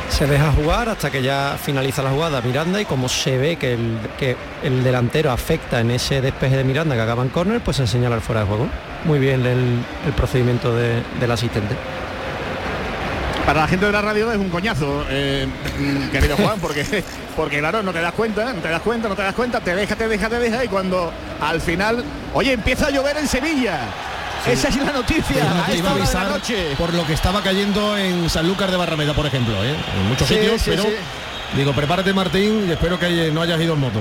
Se deja jugar hasta que ya finaliza la jugada Miranda y como se ve que el, que el delantero afecta en ese despeje de Miranda que acaba en córner, pues se señala el fuera de juego. Muy bien el, procedimiento de- del asistente. Para la gente de la radio es un coñazo, eh, querido Juan, porque, porque claro, no te das cuenta, no te das cuenta, no te das cuenta, te deja, te deja, te deja y cuando al final, oye, empieza a llover en Sevilla. Esa es la noticia. Iba a avisar noche. por lo que estaba cayendo en Sanlúcar de Barrameda, por ejemplo, ¿eh? en muchos Sí, sitios, sí, pero digo, prepárate Martín y espero que no hayas ido en moto.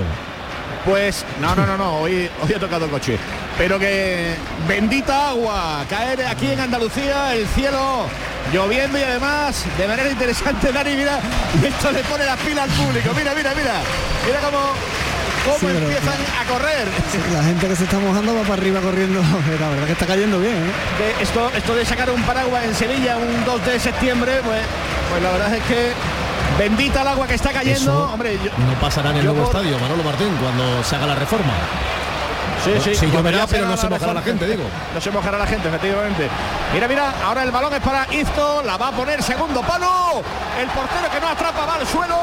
Pues no, no, no, no, hoy, hoy ha tocado el coche. Pero que bendita agua, caer aquí en Andalucía, el cielo lloviendo y además de manera interesante, Dani, mira, esto le pone las pilas al público. Mira, mira, mira. Mira cómo, cómo Sí, empiezan a correr. La gente que se está mojando va para arriba corriendo. <laughs> La verdad que está cayendo bien. ¿eh? De esto, esto de sacar un paraguas en Sevilla un 2 de septiembre, pues, pues la verdad es que bendita el agua que está cayendo. Eso Hombre, yo- no pasará en el nuevo por- estadio, Manolo Martín, cuando se haga la reforma. Sí, sí, Sí, lloverá, pero no se mojará la gente, digo. <laughs> No se mojará la gente, efectivamente. Mira, mira, ahora el balón es para Izto, la va a poner segundo palo. El portero que no atrapa va al suelo.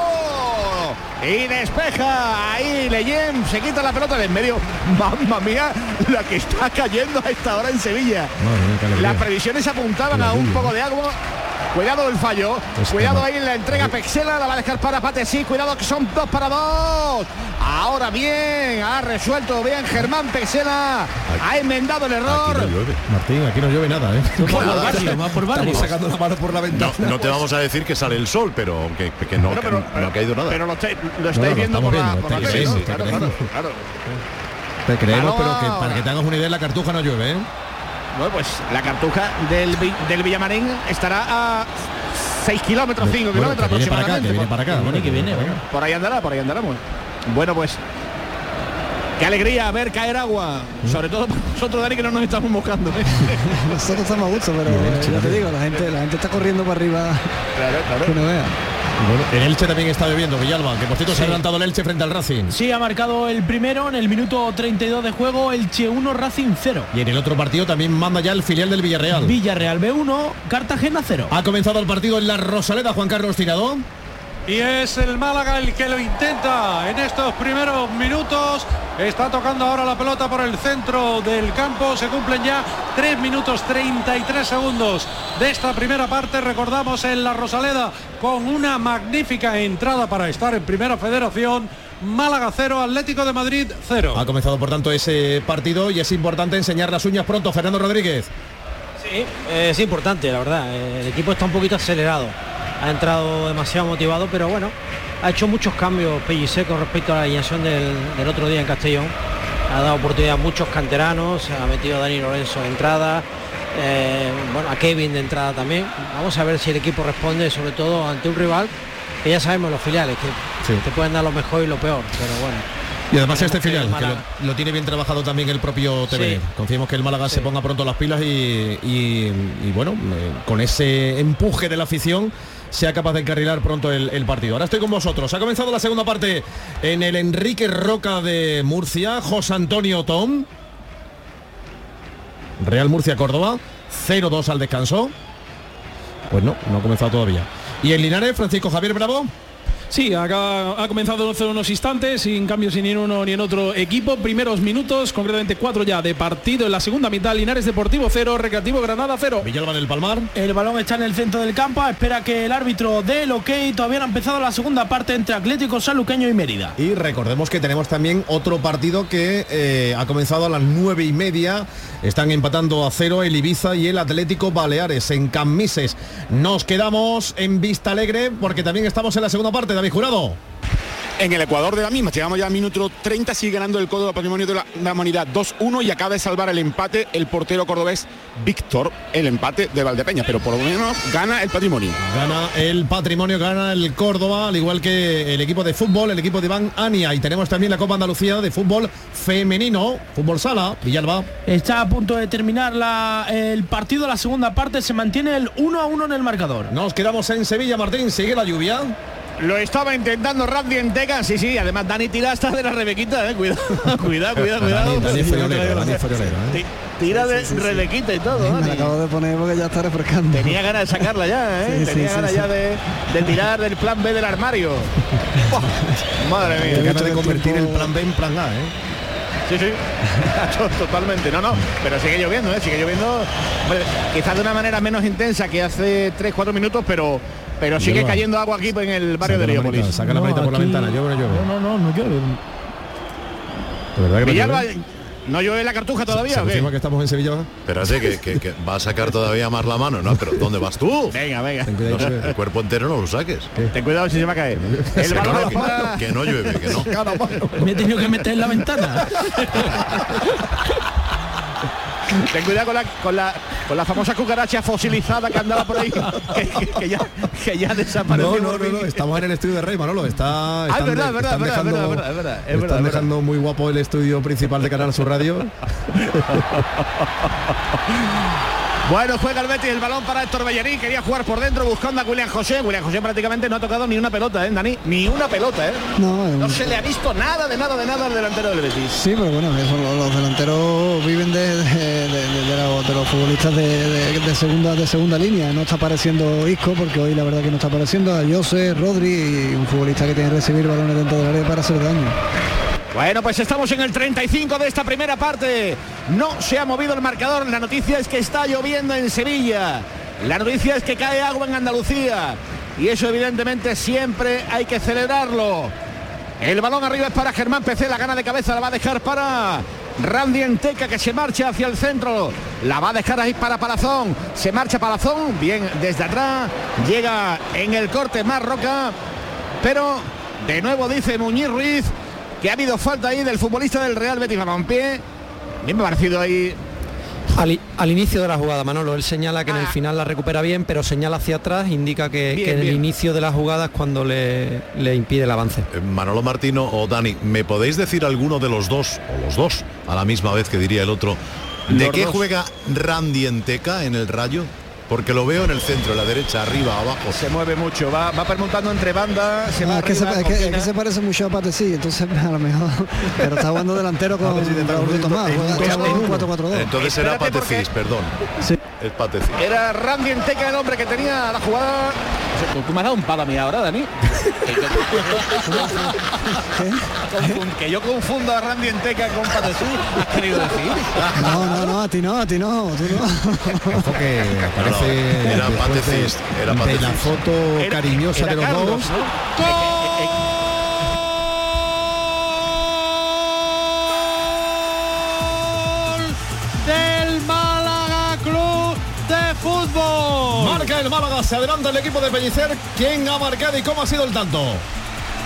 Y despeja. Ahí Leyen se quita la pelota de en medio. <laughs> Mamma mía, la que está cayendo a esta hora en Sevilla. Madre. Las previsiones apuntaban a un poco de agua. Cuidado el fallo. Es que Cuidado no. ahí en la entrega Pexela. La va a dejar para Pate. Sí, cuidado que son dos para dos. Ahora bien, ha resuelto bien Germán Pexela. Ha enmendado el error. Martín, aquí no llueve nada, ¿eh? Por barrio, más por barrio. Estamos sacando la mano por la ventana. No, no te vamos a decir que sale el sol, pero que, que no, Bueno, que pero- no ha caído nada. Pero lo, estáis- lo No, estáis no, viendo estamos por la, tele, Claro, claro, creemos. claro. Te creemos, pero que para que te hagas una idea, la cartuja no llueve, ¿eh? Bueno, pues la cartuja del, del Villamarín estará a 6 kilómetros, 5 Bueno, kilómetros viene para acá, aproximadamente. que viene para acá. Viene, bueno, que viene, para bueno. acá. Por ahí andará, por ahí andará. Bueno, Bueno, pues qué alegría ver caer agua. Sobre todo para nosotros, Dani, que no nos estamos mojando. ¿eh? <laughs> Nosotros estamos a gusto, pero ya te digo, la gente, la gente está corriendo para arriba. Que no vea. Bueno, en Elche también está lloviendo, Villalba, que por cierto se ha adelantado el Elche frente al Racing. Sí, ha marcado el primero en el minuto 32 de juego, el Che 1 Racing 0. Y en el otro partido también manda ya el filial del Villarreal. Villarreal B1, Cartagena 0. ha comenzado el partido en la Rosaleda, Juan Carlos Tirado. Y es el Málaga el que lo intenta en estos primeros minutos. Está tocando ahora la pelota por el centro del campo. Se cumplen ya 3 minutos 33 segundos de esta primera parte. Recordamos en la Rosaleda con una magnífica entrada para estar en primera federación. Málaga 0, Atlético de Madrid 0. Ha comenzado por tanto ese partido y es importante enseñar las uñas pronto, Fernando Rodríguez. Sí, es importante, la verdad. El equipo está un poquito acelerado. Ha entrado demasiado motivado, pero bueno, ha hecho muchos cambios Pellicer con respecto a la alineación del, del otro día en Castellón. Ha dado oportunidad a muchos canteranos, ha metido a Dani Lorenzo de entrada, eh, bueno, a Kevin de entrada también. Vamos a ver si el equipo responde, sobre todo ante un rival que ya sabemos los filiales, que Sí. te pueden dar lo mejor y lo peor, pero bueno. Y además este que filial, que lo, tiene bien trabajado también el propio TV. Sí. Confiemos que el Málaga se ponga pronto las pilas y, y- y, bueno, eh, con ese empuje de la afición sea capaz de encarrilar pronto el, partido. Ahora estoy con vosotros. Ha comenzado la segunda parte en el Enrique Roca de Murcia. José Antonio Tom. Real Murcia Córdoba, 0-2 al descanso. Pues no, no ha comenzado todavía. Y en Linares, Francisco Javier Bravo. Sí, acá ha comenzado hace unos instantes, sin cambios ni en uno ni en otro equipo. Primeros minutos, concretamente cuatro ya de partido en la segunda mitad. Linares Deportivo 0, Recreativo Granada 0. Villalba del Palmar. El balón está en el centro del campo, espera que el árbitro dé el ok. Todavía no ha empezado la segunda parte entre Atlético Sanluqueño y Mérida. Y recordemos que tenemos también otro partido que eh, ha comenzado a las nueve y media. Están empatando a cero el Ibiza y el Atlético Baleares en Camises. Nos quedamos en Vista Alegre porque también estamos en la segunda parte. David Jurado. En el Ecuador de la misma, llegamos ya al minuto 30, sigue ganando el Córdoba Patrimonio de la, la Humanidad 2-1 y acaba de salvar el empate el portero cordobés Víctor, el empate de Valdepeña, pero por lo menos gana el patrimonio. Gana el patrimonio, gana el Córdoba, al igual que el equipo de fútbol, el equipo de Iván Ania. Y tenemos también la Copa Andalucía de fútbol femenino, fútbol sala, Villalba. Está a punto de terminar la- el partido, la segunda parte, se mantiene el 1 a 1 en el marcador. Nos quedamos en Sevilla, Martín, sigue la lluvia. Lo estaba intentando Randy Enteca, sí, sí, además Dani tira hasta de la Rebequita, eh, cuidado, cuidado, <laughs> cuidado, cuidado. Dani Friolero, Dani Friolero, ¿eh? Ti- Tira de Rebequita y todo, <laughs> Me la acabo de poner porque ya está refrescando. Tenía ganas de sacarla ya, ¿eh? Sí, sí, Tenía sí, ganas sí. ya de, de tirar del plan B del armario. <laughs> Madre mía. ganas de convertir el plan B en plan A, ¿eh? Sí, sí, totalmente. No, no, pero sigue lloviendo, ¿eh? Sigue lloviendo, hombre, quizás de una manera menos intensa que hace 3-4 minutos, pero pero sigue Hierba. cayendo agua aquí en el barrio Saca de la Leópolis. manita, saca la manita por la ventana, llueve, llueve. No, no, no, no llueve. De verdad que no Villalba, llueve. ¿no llueve la cartuja todavía ¿Se o qué? confirma que estamos en Sevilla? Espérate, que, que- que va a sacar todavía más la mano, ¿no? Pero ¿dónde vas tú? Venga, venga. Ten cuidado, No, llueve. el cuerpo entero no lo saques. Ten cuidado si se va a caer. El Que balón no, que no llueve, que no. <laughs> Me he tenido que meter en la ventana. <laughs> Ten cuidado con la, con la con la famosa cucaracha fosilizada que andaba por ahí, que, que- que ya, que ya desapareció. No, no, no, estamos en el estudio de Rey, Manolo. Está, Ah, es están verdad, de- verdad, están verdad, dejando, es verdad, es verdad, es están dejando muy guapo el estudio principal de Canal Sur Radio. <laughs> Bueno, juega el Betis el balón para Héctor Bellerín, quería jugar por dentro buscando a William José. William José prácticamente no ha tocado ni una pelota, ¿eh, Dani? Ni una pelota, ¿eh? No, un- No se le ha visto nada de nada de nada al delantero del Betis. Sí, pero bueno, eso, los, delanteros viven de, de- los, de los futbolistas de, segunda de segunda línea. No está apareciendo Isco, porque hoy la verdad que no está apareciendo a Jose, Rodri y un futbolista que tiene que recibir balones dentro del área para hacer daño. Bueno, pues estamos en el 35 de esta primera parte. No se ha movido el marcador. La noticia es que está lloviendo en Sevilla. La noticia es que cae agua en Andalucía. Y eso evidentemente siempre hay que celebrarlo. El balón arriba es para Germán PC. La gana de cabeza la va a dejar para Randy Enteca que se marcha hacia el centro. La va a dejar ahí para Palazón. Se marcha Palazón. Bien desde atrás. Llega en el corte más roca. Pero de nuevo dice Muñiz Ruiz que ha habido falta ahí del futbolista del Real Betis Balompié. A mí me ha parecido ahí Al, inicio de la jugada, Manolo, él señala que en el final la recupera bien, pero señala hacia atrás, indica que, Bien, que en el inicio de la jugada es cuando le, le impide el avance. Eh, Manolo Martino o Dani, ¿me podéis decir alguno de los dos, o los dos, a la misma vez que diría el otro, de Los qué dos. juega Randy Enteca en el Rayo? Porque lo veo en el centro, en la derecha, arriba, abajo. se mueve mucho, va, va permutando entre bandas, se va Ah, es, que se, arriba, es que- es combina. que se parece mucho a Patesí, entonces <laughs> a lo mejor. Pero está jugando delantero <laughs> con Raúl Tomás. juega en un 4-4-2. Entonces era porque- Patecis, perdón. Sí. Es Patecis. Era Randy Enteca el hombre que tenía la jugada. Tú, tú me has dado un palo a mí ahora, Dani. Que yo confundo <laughs> a Randy Enteca con Patesí, has querido decir. No, no, no, a ti no, a ti no, tú no. Ojo que aparece era de- Patecis, era de la foto Era- cariñosa era de los Carlos, dos. ¿no? Se adelanta el equipo de Pellicer. ¿Quién ha marcado y cómo ha sido el tanto?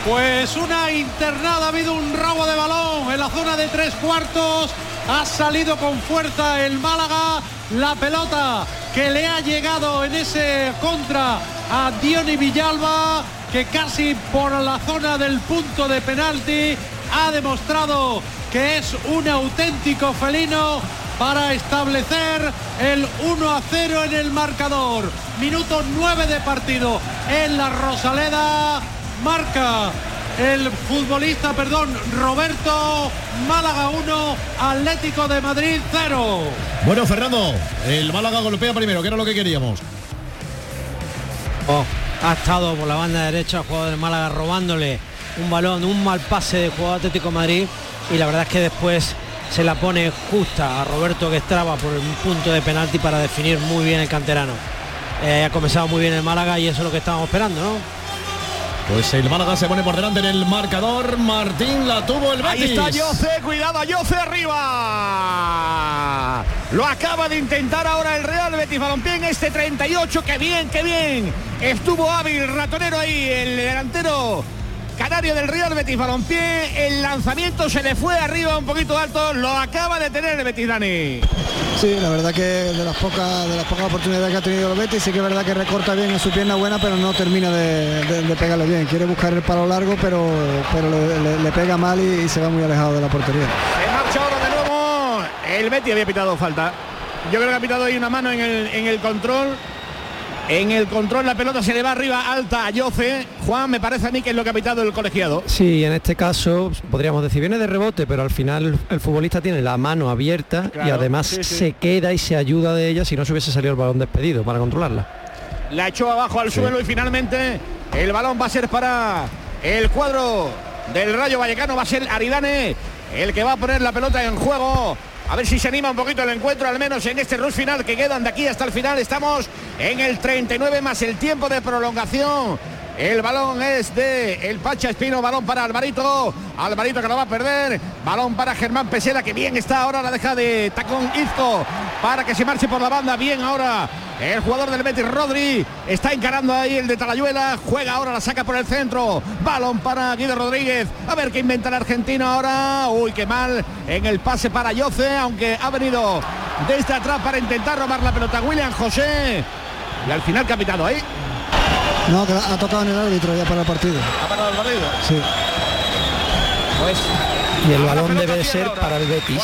Pues una internada, ha habido un robo de balón en la zona de tres cuartos. Ha salido con fuerza el Málaga. La pelota que le ha llegado en ese contra a Diony Villalba, que casi por la zona del punto de penalti ha demostrado que es un auténtico felino para establecer el 1 a 0 en el marcador. Minuto 9 de partido en la Rosaleda. Marca el futbolista, perdón, Roberto Málaga 1, Atlético de Madrid 0. Bueno, Fernando, el Málaga golpea primero, que era lo que queríamos. Oh, ha estado por la banda derecha el jugador de Málaga robándole un balón, un mal pase de jugador Atlético de Madrid y la verdad es que después se la pone justa a Roberto que estaba por un punto de penalti para definir muy bien el canterano. Eh, ha comenzado muy bien el Málaga y eso es lo que estábamos esperando, ¿no? Pues el Málaga se pone por delante en el marcador. Martín la tuvo el Betis. Ahí está Yoce, cuidado, Yoce arriba. Lo acaba de intentar ahora el Real Betis Balompié en este 38. Qué bien, qué bien. Estuvo hábil, ratonero ahí, el delantero canario del Real Betis Balompié. El lanzamiento se le fue arriba un poquito alto. Lo acaba de tener el Betis Dani. Sí, la verdad que de las pocas de las pocas oportunidades que ha tenido el Betis, sí que es verdad que recorta bien en su pierna buena, pero no termina de, de- de pegarle bien. Quiere buscar el palo largo, pero, pero le, le- le pega mal y, y se va muy alejado de la portería. Se marcha ahora de nuevo. El Betis había pitado falta. Yo creo que ha pitado ahí una mano en el, en el control. En el control la pelota se le va arriba alta a Yoce. Juan, me parece a mí que es lo que ha pitado el colegiado. Sí, en este caso podríamos decir viene de rebote, pero al final el futbolista tiene la mano abierta y además sí, sí. se queda y se ayuda de ella si no se hubiese salido el balón despedido para controlarla. La echó abajo al suelo y finalmente el balón va a ser para el cuadro del Rayo Vallecano. Va a ser Aridane el que va a poner la pelota en juego. A ver si se anima un poquito el encuentro, al menos en este rush final que quedan de aquí hasta el final. Estamos en el 39 más el tiempo de prolongación. El balón es de el Pacha Espino, balón para Alvarito. Alvarito que lo va a perder. Balón para Germán Pesela, que bien está ahora, la deja de tacón Izco para que se marche por la banda. Bien ahora el jugador del Betis, Rodri, está encarando ahí el de Talayuela. Juega ahora, la saca por el centro. Balón para Guido Rodríguez. A ver qué inventa el argentino ahora. Uy, qué mal en el pase para Yoce, aunque ha venido desde atrás para intentar robar la pelota. William José. Y al final capitado ahí. No, que ha tocado en el árbitro ya para el partido. Ha parado el partido. Sí. Pues Y el balón debe de ser para el Betis.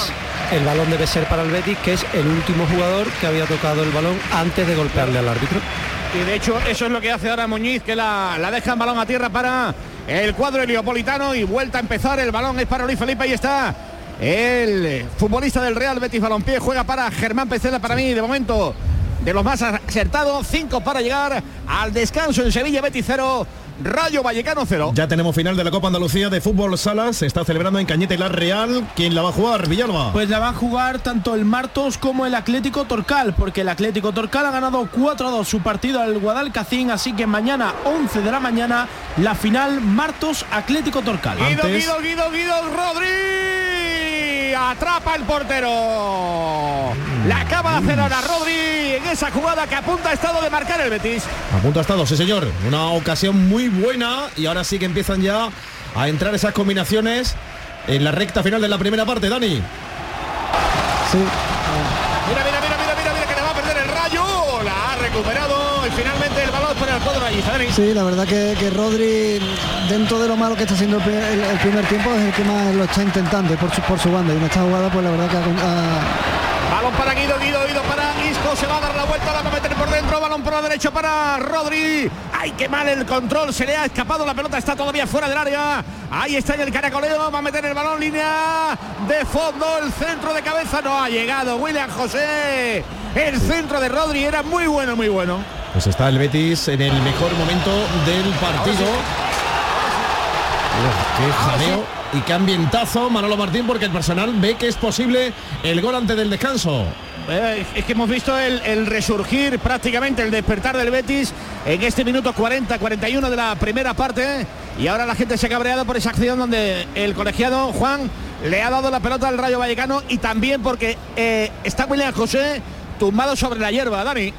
El balón debe ser para el Betis, que es el último jugador que había tocado el balón antes de golpearle al árbitro. Y de hecho eso es lo que hace ahora Muñiz, que la, la deja en balón a tierra para el cuadro heliopolitano y vuelta a empezar. El balón es para Luis Felipe, ahí está. El futbolista del Real Betis Balompié juega para Germán Pecela, para mí de momento de los más acertados. Cinco para llegar al descanso en Sevilla, Betis 0, Rayo Vallecano 0. Ya tenemos final de la Copa Andalucía de Fútbol Salas. Se está celebrando en Cañete y La Real. ¿Quién la va a jugar? Villalba. Pues la va a jugar tanto el Martos como el Atlético Torcal, porque el Atlético Torcal ha ganado 4-2 su partido al Guadalcacín, así que mañana 11 de la mañana la final Martos Atlético Torcal. Guido, Guido, Guido, Guido, Atrapa el portero. La acaba de hacer ahora Rodri en esa jugada que apunta a estado de marcar el Betis. A punto ha estado, sí señor. Una ocasión muy buena y ahora sí que empiezan ya a entrar esas combinaciones en la recta final de la primera parte, Dani. Sí. Mira, mira, mira, mira, mira, mira que le va a perder el rayo. La ha recuperado y finalmente el balón para el cuadro allí. Dani. Sí, la verdad que, que Rodri, dentro de lo malo que está haciendo el, pri- el- el primer tiempo, es el que más lo está intentando por su, por su banda. Y en esta jugada, pues la verdad que ha, ha- Balón para Guido, Guido, Guido para Isco, se va a dar la vuelta, la va a meter por dentro, balón por la derecha para Rodri. Ay, qué mal el control, se le ha escapado la pelota, está todavía fuera del área. Ahí está en el caracoleo, va a meter el balón, línea de fondo, el centro de cabeza no ha llegado. William José, el centro de Rodri era muy bueno, muy bueno. Pues está el Betis en el mejor momento del partido. Qué jaleo y qué ambientazo, Manolo Martín, porque el personal ve que es posible el gol antes del descanso. Eh, es que hemos visto el, el resurgir prácticamente, el despertar del Betis en este minuto 40-41 de la primera parte. Y ahora la gente se ha cabreado por esa acción donde el colegiado Juan le ha dado la pelota al Rayo Vallecano y también porque eh, está William José tumbado sobre la hierba, Dani.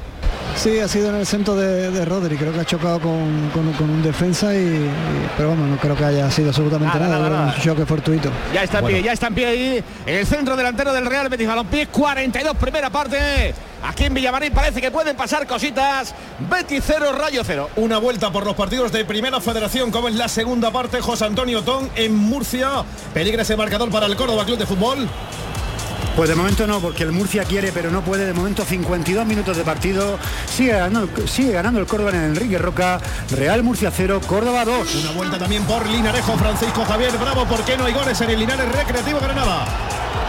Sí, ha sido en el centro de, de Rodri. Creo que ha chocado con, con- con un defensa, y, y- pero vamos, no creo que haya sido absolutamente Nada, nada. nada, creo que nada. Un choque fortuito. Ya está en Bueno. pie, ya está en pie ahí. El centro delantero del Real Betis Balompié, 42 primera parte. Aquí en Villamarín parece que pueden pasar cositas. Betis 0, Rayo 0. Una vuelta por los partidos de Primera Federación, como es la segunda parte, José Antonio Ton en Murcia. Peligra ese marcador para el Córdoba Club de Fútbol. Pues de momento no, porque el Murcia quiere, pero no puede. De momento 52 minutos de partido. Sigue ganando, el Córdoba en Enrique Roca. Real Murcia 0, Córdoba 2. Una vuelta también por Linarejo, Francisco Javier Bravo. ¿Por qué no hay goles en el Linares Recreativo Granada?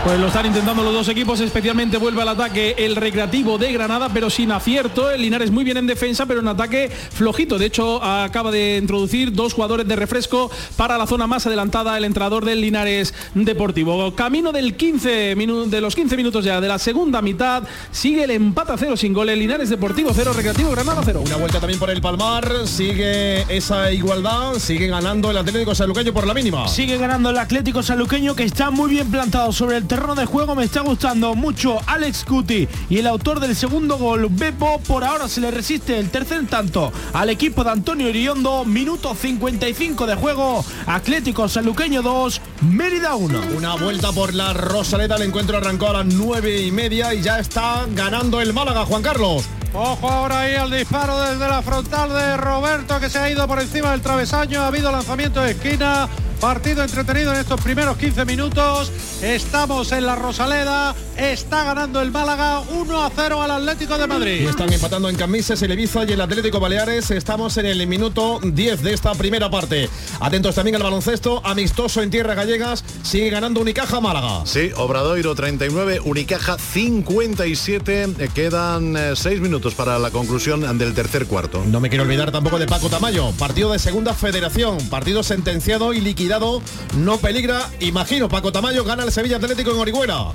Pues lo están intentando los dos equipos, especialmente vuelve al ataque el Recreativo de Granada, pero sin acierto. El Linares muy bien en defensa, pero en ataque flojito. De hecho, acaba de introducir dos jugadores de refresco para la zona más adelantada, el entrenador del Linares Deportivo. Camino del 15 de los 15 minutos ya de la segunda mitad, sigue el empate a cero sin goles. Linares Deportivo 0, Recreativo Granada 0. Una vuelta también por el Palmar, sigue esa igualdad, sigue ganando el Atlético Saluqueño por la mínima. Sigue ganando el Atlético Saluqueño que está muy bien plantado sobre el terreno de juego me está gustando mucho Alex Cuti y el autor del segundo gol, Beppo, por ahora se le resiste el tercer tanto al equipo de Antonio Iriondo, minuto 55 de juego, Atlético Saluqueño 2, Mérida 1. Una vuelta por la Rosaleta, el encuentro arrancó a las 9 y media y ya está ganando el Málaga, Juan Carlos. Ojo ahora ahí al disparo desde la frontal de Roberto que se ha ido por encima del travesaño. Ha habido lanzamiento de esquina. Partido entretenido en estos primeros 15 minutos. Estamos en la Rosaleda. Está ganando el Málaga 1 a 0 al Atlético de Madrid. Y están empatando en Camises el Ibiza y el Atlético Baleares. Estamos en el minuto 10 de esta primera parte. Atentos también al baloncesto. Amistoso en tierra gallegas. Sigue ganando Unicaja Málaga. Sí, Obradoiro 39, Unicaja 57. Quedan 6 eh, minutos para la conclusión del tercer cuarto. No me quiero olvidar tampoco de Paco Tamayo. Partido de segunda federación. Partido sentenciado y liquidado no peligra. Imagino, Paco Tamayo gana el Sevilla Atlético en Orihuela.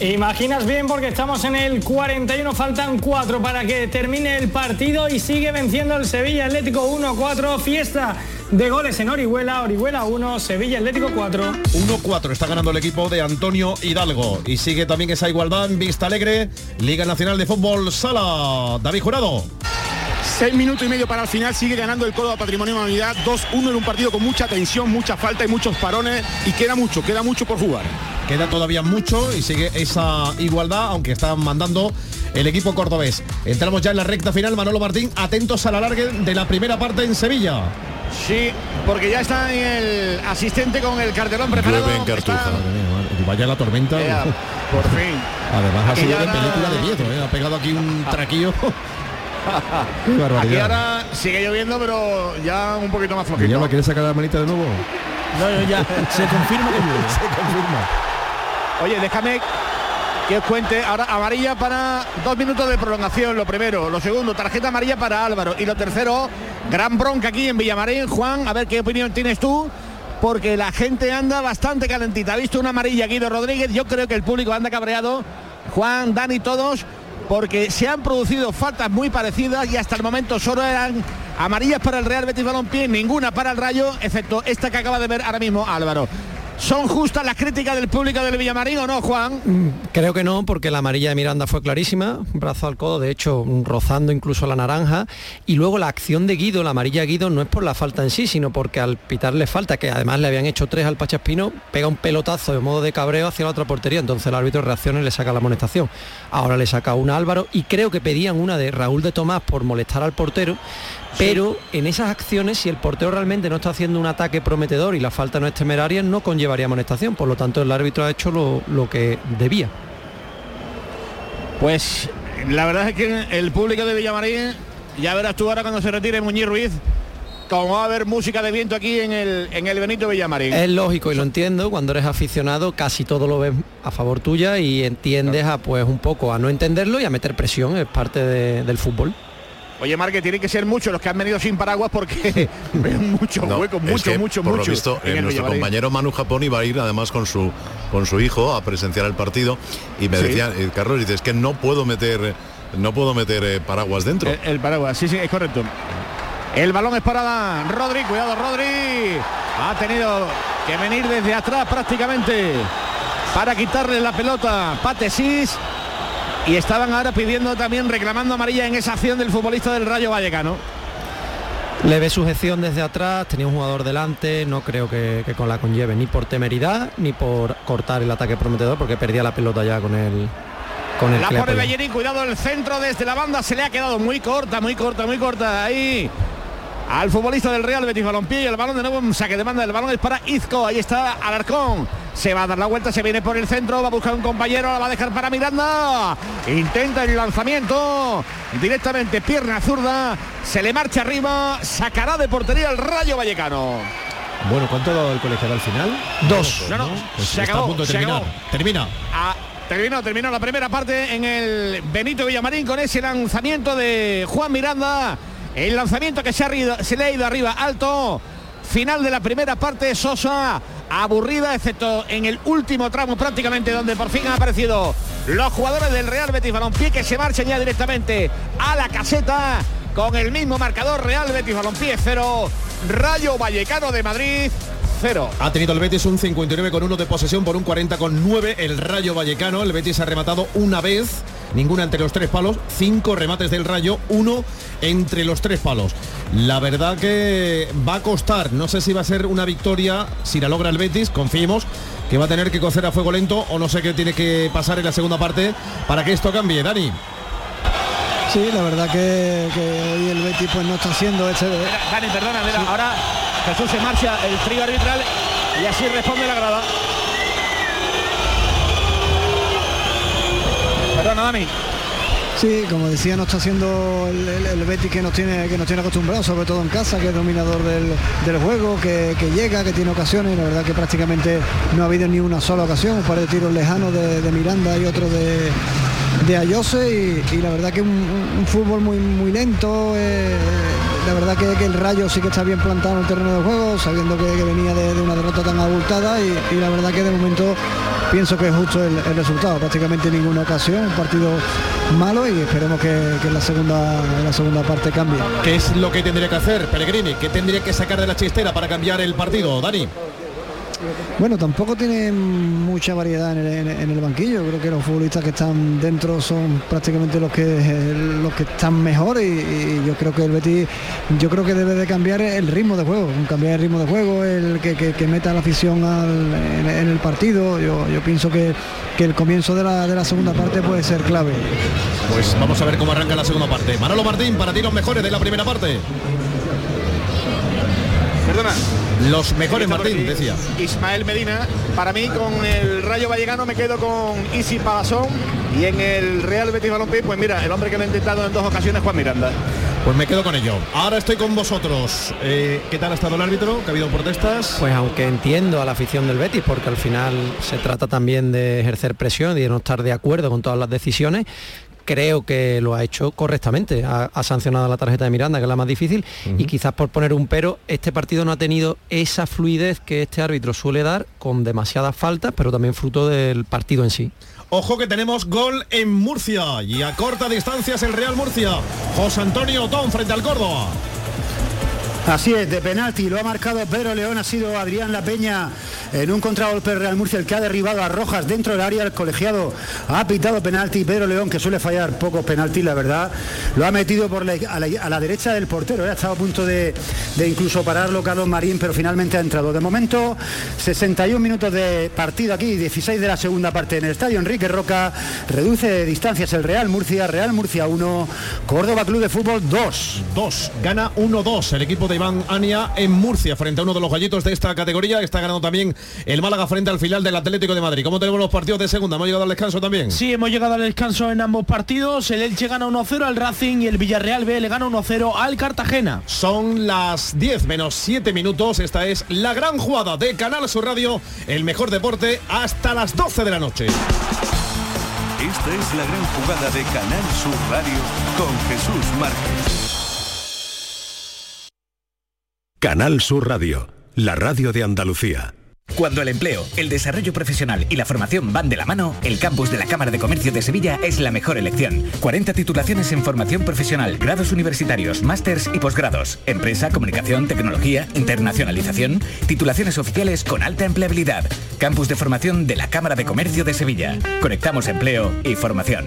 Imaginas bien porque estamos en el 41, faltan 4 para que termine el partido y sigue venciendo el Sevilla Atlético 1-4, fiesta de goles en Orihuela, Orihuela 1, Sevilla Atlético 4. 1-4 está ganando el equipo de Antonio Hidalgo y sigue también esa igualdad en Vista Alegre, Liga Nacional de Fútbol Sala, David Jurado. Seis minutos y medio para el final, sigue ganando el Córdoba Patrimonio de Humanidad, 2-1 en un partido con mucha tensión, mucha falta y muchos parones y queda mucho, queda mucho por jugar. Queda todavía mucho y sigue esa igualdad, aunque están mandando el equipo cordobés. Entramos ya en la recta final, Manolo Martín, atentos a la larga de la primera parte en Sevilla. Sí, porque ya está el asistente con el cartelón preparado. Vaya la tormenta. por <laughs> fin. Además ha sido de película de miedo, ¿eh? ha pegado aquí un <laughs> traquillo. Aquí ahora sigue lloviendo, pero ya un poquito más flojito. ¿Ya quiere sacar la manita de nuevo? No, ya <laughs> se confirma que llueve. Se confirma. Oye, déjame que os cuente ahora amarilla para dos minutos de prolongación, lo primero. Lo segundo, tarjeta amarilla para Álvaro. Y lo tercero, gran bronca aquí en Villamarín. Juan, a ver qué opinión tienes tú. Porque la gente anda bastante calentita. Ha visto una amarilla Guido Rodríguez. Yo creo que el público anda cabreado. Juan, Dani, todos porque se han producido faltas muy parecidas y hasta el momento solo eran amarillas para el Real Betis Balompié, ninguna para el Rayo, excepto esta que acaba de ver ahora mismo Álvaro. ¿Son justas las críticas del público del Villamarín o no, Juan? Mm, creo que no, porque la amarilla de Miranda fue clarísima, brazo al codo, de hecho, rozando incluso la naranja. Y luego la acción de Guido, la amarilla Guido, no es por la falta en sí, sino porque al pitarle falta, que además le habían hecho tres al Pachaspino, pega un pelotazo de modo de cabreo hacia la otra portería. Entonces el árbitro reacciona y le saca la amonestación. Ahora le saca una Álvaro y creo que pedían una de Raúl de Tomás por molestar al portero pero en esas acciones, si el portero realmente no está haciendo un ataque prometedor y la falta no es temeraria, no conllevaría amonestación. Por lo tanto, el árbitro ha hecho lo, que debía. Pues la verdad es que el público de Villamarín, ya verás tú ahora cuando se retire Muñiz Ruiz, como va a haber música de viento aquí en el, en el Benito Villamarín. Es lógico y lo entiendo, cuando eres aficionado casi todo lo ves a favor tuya y entiendes a pues un poco a no entenderlo y a meter presión, es parte del fútbol. Oye, Marque, tienen que ser muchos los que han venido sin paraguas porque <laughs> ven mucho hueco, mucho, mucho, por mucho. Lo visto, eh, nuestro compañero Manu Japón iba a ir además con su con su hijo a presenciar el partido y me decía, eh, Carlos, dice, es que no puedo meter no puedo meter eh, paraguas dentro. El, paraguas, sí, sí, es correcto. El balón es para Rodri, cuidado Rodri. Ha tenido que venir desde atrás prácticamente para quitarle la pelota. Patesis y estaban ahora pidiendo también, reclamando amarilla en esa acción del futbolista del Rayo Vallecano. ve sujeción desde atrás, tenía un jugador delante, no creo que, con la conlleve ni por temeridad ni por cortar el ataque prometedor porque perdía la pelota ya con el con el La pone Bellerín, cuidado el centro desde la banda, se le ha quedado muy corta, muy corta, muy corta ahí. Al futbolista del Real Betis Balompié y el balón de nuevo un saque de banda, el balón es para Izco, ahí está Alarcón se va a dar la vuelta, se viene por el centro, va a buscar un compañero, la va a dejar para Miranda. Intenta el lanzamiento directamente, pierna zurda, se le marcha arriba, sacará de portería el Rayo Vallecano. Bueno, ¿cuánto ha dado el colegiado al final? Dos. No, no, Pues se acabó, a punto de se acabó. Termina. Ah, terminó, terminó la primera parte en el Benito Villamarín con ese lanzamiento de Juan Miranda. El lanzamiento que se, ha ido- se le ha ido arriba alto. Final de la primera parte, Sosa aburrida, excepto en el último tramo prácticamente donde por fin han aparecido los jugadores del Real Betis Balompié que se marchan ya directamente a la caseta con el mismo marcador. Real Betis Balompié 0, Rayo Vallecano de Madrid 0. Ha tenido el Betis un 59 con 1 de posesión por un 40 con 9 el Rayo Vallecano. El Betis ha rematado una vez, ninguna entre los tres palos, cinco remates del Rayo, uno entre los tres palos. La verdad que va a costar, no sé si va a ser una victoria, si la logra el Betis, confiemos que va a tener que cocer a fuego lento o no sé qué tiene que pasar en la segunda parte para que esto cambie. Dani. Sí, la verdad que, que hoy el Betis pues no está haciendo ese... Dani, perdona, mira, ahora Jesús se marcha el trío arbitral y así responde la grada. Perdona, Dani. Sí, como decía, no está haciendo el, el- Betis que nos tiene que nos tiene acostumbrados, sobre todo en casa, que es dominador del, juego, que, llega, que tiene ocasiones, la verdad que prácticamente no ha habido ni una sola ocasión, un par de tiros lejanos de, Miranda y otro de, de Ayose, y, la verdad que un fútbol muy muy lento, eh, la verdad que, que el Rayo sí que está bien plantado en el terreno de juego, sabiendo que, venía de, una derrota tan abultada, y, la verdad que de momento pienso que es justo el, resultado, prácticamente ninguna ocasión, un partido malo y esperemos que, la segunda la segunda parte cambie. ¿Qué es lo que tendría que hacer Pellegrini? ¿Qué tendría que sacar de la chistera para cambiar el partido, Dani? Bueno, tampoco tiene mucha variedad en el, en banquillo. Creo que los futbolistas que están dentro son prácticamente los que los que están mejor y, y yo creo que el Betis, yo creo que debe de cambiar el ritmo de juego, cambiar el ritmo de juego, el que, que- que meta la afición al- en, en el partido. Yo, yo pienso que, que el comienzo de la, de la segunda parte puede ser clave. Pues vamos a ver cómo arranca la segunda parte. Manolo Martín, para ti los mejores de la primera parte. Perdona. Los mejores, Martín, decía. Ismael Medina. Para mí con el Rayo Vallecano me quedo con Isi Palazón y en el Real Betis Balompié, pues mira, el hombre que lo ha intentado en dos ocasiones Juan Miranda. Pues me quedo con ello. Ahora estoy con vosotros. Eh, ¿Qué tal ha estado el árbitro? ¿Que ha habido protestas? Pues aunque entiendo a la afición del Betis, porque al final se trata también de ejercer presión y de no estar de acuerdo con todas las decisiones, creo que lo ha hecho correctamente. Ha, ha sancionado la tarjeta de Miranda, que es la más difícil, y quizás por poner un pero, este partido no ha tenido esa fluidez que este árbitro suele dar con demasiadas faltas, pero también fruto del partido en sí. Ojo que tenemos gol en Murcia y a corta distancia es el Real Murcia. José Antonio Otón frente al Córdoba. Así es, de penalti, lo ha marcado Pedro León, ha sido Adrián La Peña en un contragolpe Real Murcia el que ha derribado a Rojas dentro del área, el colegiado ha pitado penalti, Pedro León que suele fallar pocos penaltis, la verdad, lo ha metido por la, a la derecha del portero, ¿eh? ha estado a punto de, de incluso pararlo Carlos Marín, pero finalmente ha entrado. De momento, 61 minutos de partido aquí, 16 de la segunda parte en el estadio Enrique Roca, reduce distancias el Real Murcia, Real Murcia 1, Córdoba Club de Fútbol 2. 2. Gana 1-2 el equipo de Iván Ania en Murcia frente a uno de los gallitos de esta categoría. Está ganando también el Málaga frente al final del Atlético de Madrid. ¿Cómo tenemos los partidos de segunda? ¿Hemos llegado al descanso también? Sí, hemos llegado al descanso en ambos partidos. El Elche gana 1-0 al Racing y el Villarreal B le gana 1-0 al Cartagena. Son las 10 menos 7 minutos. Esta es la gran jugada de Canal Sur Radio. El mejor deporte hasta las 12 de la noche. Esta es la gran jugada de Canal Sur Radio con Jesús Márquez. Canal Sur Radio, la radio de Andalucía. Cuando el empleo, el desarrollo profesional y la formación van de la mano, el campus de la Cámara de Comercio de Sevilla es la mejor elección. 40 titulaciones en formación profesional, grados universitarios, másters y posgrados, empresa, comunicación, tecnología, internacionalización, titulaciones oficiales con alta empleabilidad. Campus de formación de la Cámara de Comercio de Sevilla. Conectamos empleo y formación.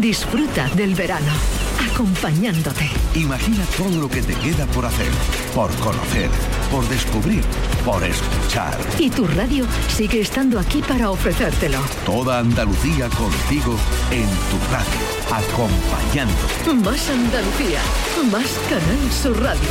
Disfruta del verano, acompañándote. Imagina todo lo que te queda por hacer, por conocer, por descubrir, por escuchar. Y tu radio sigue estando aquí para ofrecértelo. Toda Andalucía contigo en tu radio, acompañándote. Más Andalucía, más Canal Sur Radio.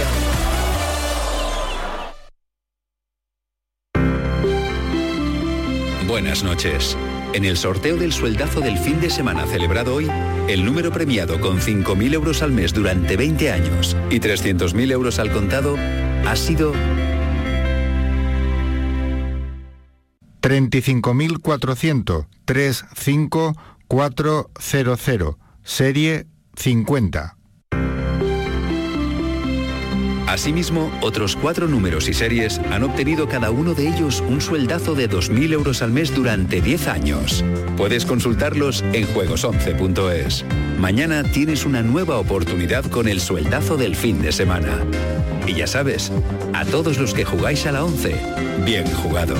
Buenas noches. En el sorteo del sueldazo del fin de semana celebrado hoy, el número premiado con 5.000 euros al mes durante 20 años y 300.000 euros al contado ha sido 35.400 35400 serie 50. Asimismo, otros cuatro números y series han obtenido cada uno de ellos un sueldazo de 2.000 euros al mes durante 10 años. Puedes consultarlos en juegos11.es. Mañana tienes una nueva oportunidad con el sueldazo del fin de semana. Y ya sabes, a todos los que jugáis a la 11, bien jugado.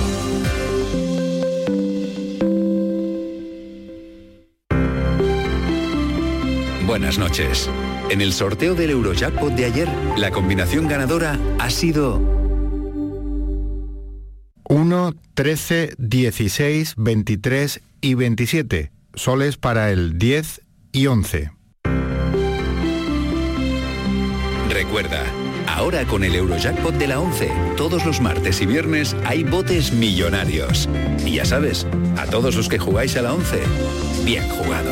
Buenas noches. En el sorteo del Eurojackpot de ayer, la combinación ganadora ha sido 1, 13, 16, 23 y 27. Soles para el 10 y 11. Recuerda, ahora con el Eurojackpot de la 11, todos los martes y viernes hay botes millonarios. Y ya sabes, a todos los que jugáis a la 11, bien jugado.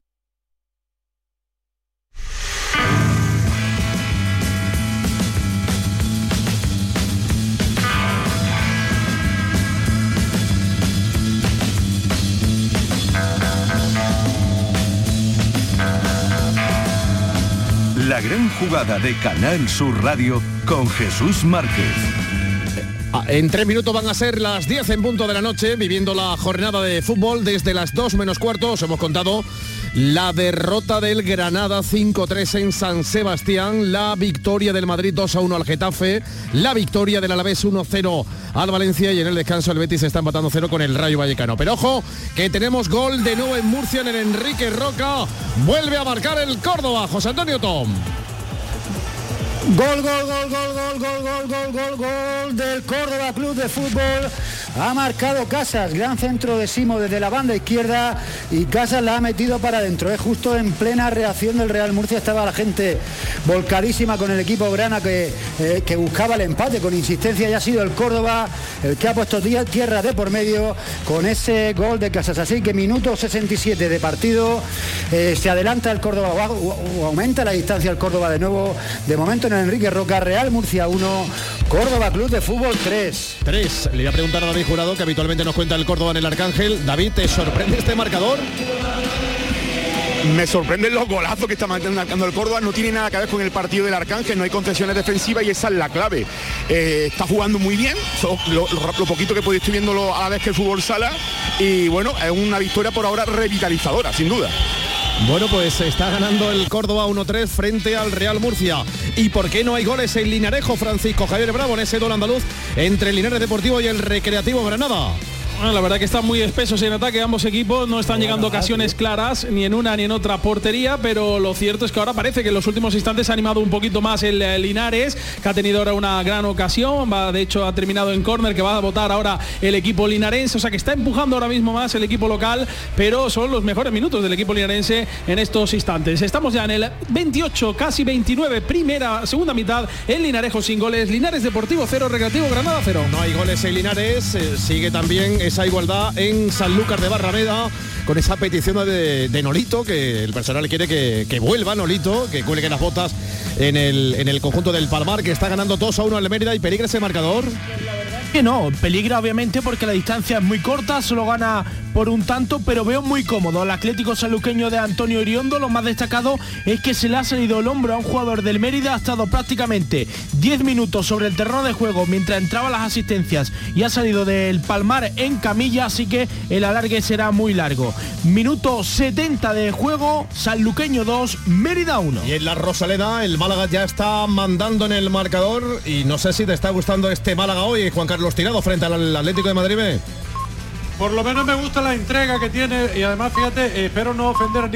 Gran jugada de Canal Sur Radio con Jesús Márquez. Ah, En tres minutos van a ser las 10 en punto de la noche, viviendo la jornada de fútbol desde las 2 menos cuarto. Os hemos contado la derrota del Granada 5-3 en San Sebastián, la victoria del Madrid 2-1 al Getafe, la victoria del Alavés 1-0 al Valencia y en el descanso el Betis está empatando 0 con el Rayo Vallecano. Pero ojo, que tenemos gol de nuevo en Murcia en el Enrique Roca. Vuelve a marcar el Córdoba, José Antonio Tom. Gol, gol, gol, gol, gol, gol, gol, gol, gol, gol del Córdoba Club de Fútbol. Ha marcado Casas, gran centro de Simo desde la banda izquierda y Casas la ha metido para adentro. Es justo en plena reacción del Real Murcia estaba la gente volcadísima con el equipo Grana que, eh, buscaba el empate con insistencia y ha sido el Córdoba el que ha puesto tierra de por medio con ese gol de Casas. Así que minuto 67 de partido, eh, se adelanta el Córdoba o aumenta la distancia el Córdoba de nuevo. De momento en el Enrique Roca, Real Murcia 1, Córdoba Club de Fútbol 3. 3. Le voy a preguntar a David Jurado, que habitualmente nos cuenta el Córdoba en el Arcángel. David, ¿te sorprende este marcador? Me sorprenden los golazos que está marcando el Córdoba. No tiene nada que ver con el partido del Arcángel, no hay concesiones defensivas y esa es la clave. Eh, está jugando muy bien, so- lo, poquito que puedo estoy viéndolo a la vez que el fútbol sala. Y bueno, es una victoria por ahora revitalizadora, sin duda. Bueno, pues está ganando el Córdoba 1-3 frente al Real Murcia. ¿Y por qué no hay goles en Linarejo, Francisco Javier Bravo, en ese duelo andaluz entre el Linares Deportivo y el Recreativo Granada? Bueno, la verdad que están muy espesos en ataque ambos equipos, no están llegando ocasiones claras ni en una ni en otra portería, pero lo cierto es que ahora parece que en los últimos instantes ha animado un poquito más el eh, Linares, que ha tenido ahora una gran ocasión, va, de hecho ha terminado en córner, que va a votar ahora el equipo linarense, o sea que está empujando ahora mismo más el equipo local, pero son los mejores minutos del equipo linarense en estos instantes. Estamos ya en el 28, casi 29, primera, segunda mitad, el Linarejo sin goles, Linares Deportivo 0, Recreativo Granada 0. No hay goles en Linares, eh, sigue también esa igualdad en Sanlúcar de Barrameda con esa petición de, Nolito, que el personal quiere que, vuelva Nolito, que cuelgue las botas en el, en el conjunto del Palmar, que está ganando 2 a 1 al Mérida y peligra ese marcador. Que no, peligra obviamente porque la distancia es muy corta, solo gana por un tanto, pero veo muy cómodo al Atlético Sanluqueño de Antonio Iriondo. Lo más destacado es que se le ha salido el hombro a un jugador del Mérida, ha estado prácticamente 10 minutos sobre el terreno de juego mientras entraban las asistencias y ha salido del Palmar en camilla, así que el alargue será muy largo. Minuto 70 de juego, Sanluqueño 2, Mérida 1. Y en la Rosaleda el Málaga ya está mandando en el marcador y no sé si te está gustando este Málaga hoy, Juan Carlos Tirado frente al Atlético de Madrid. Por lo menos me gusta la entrega que tiene y además fíjate, eh, espero no ofender a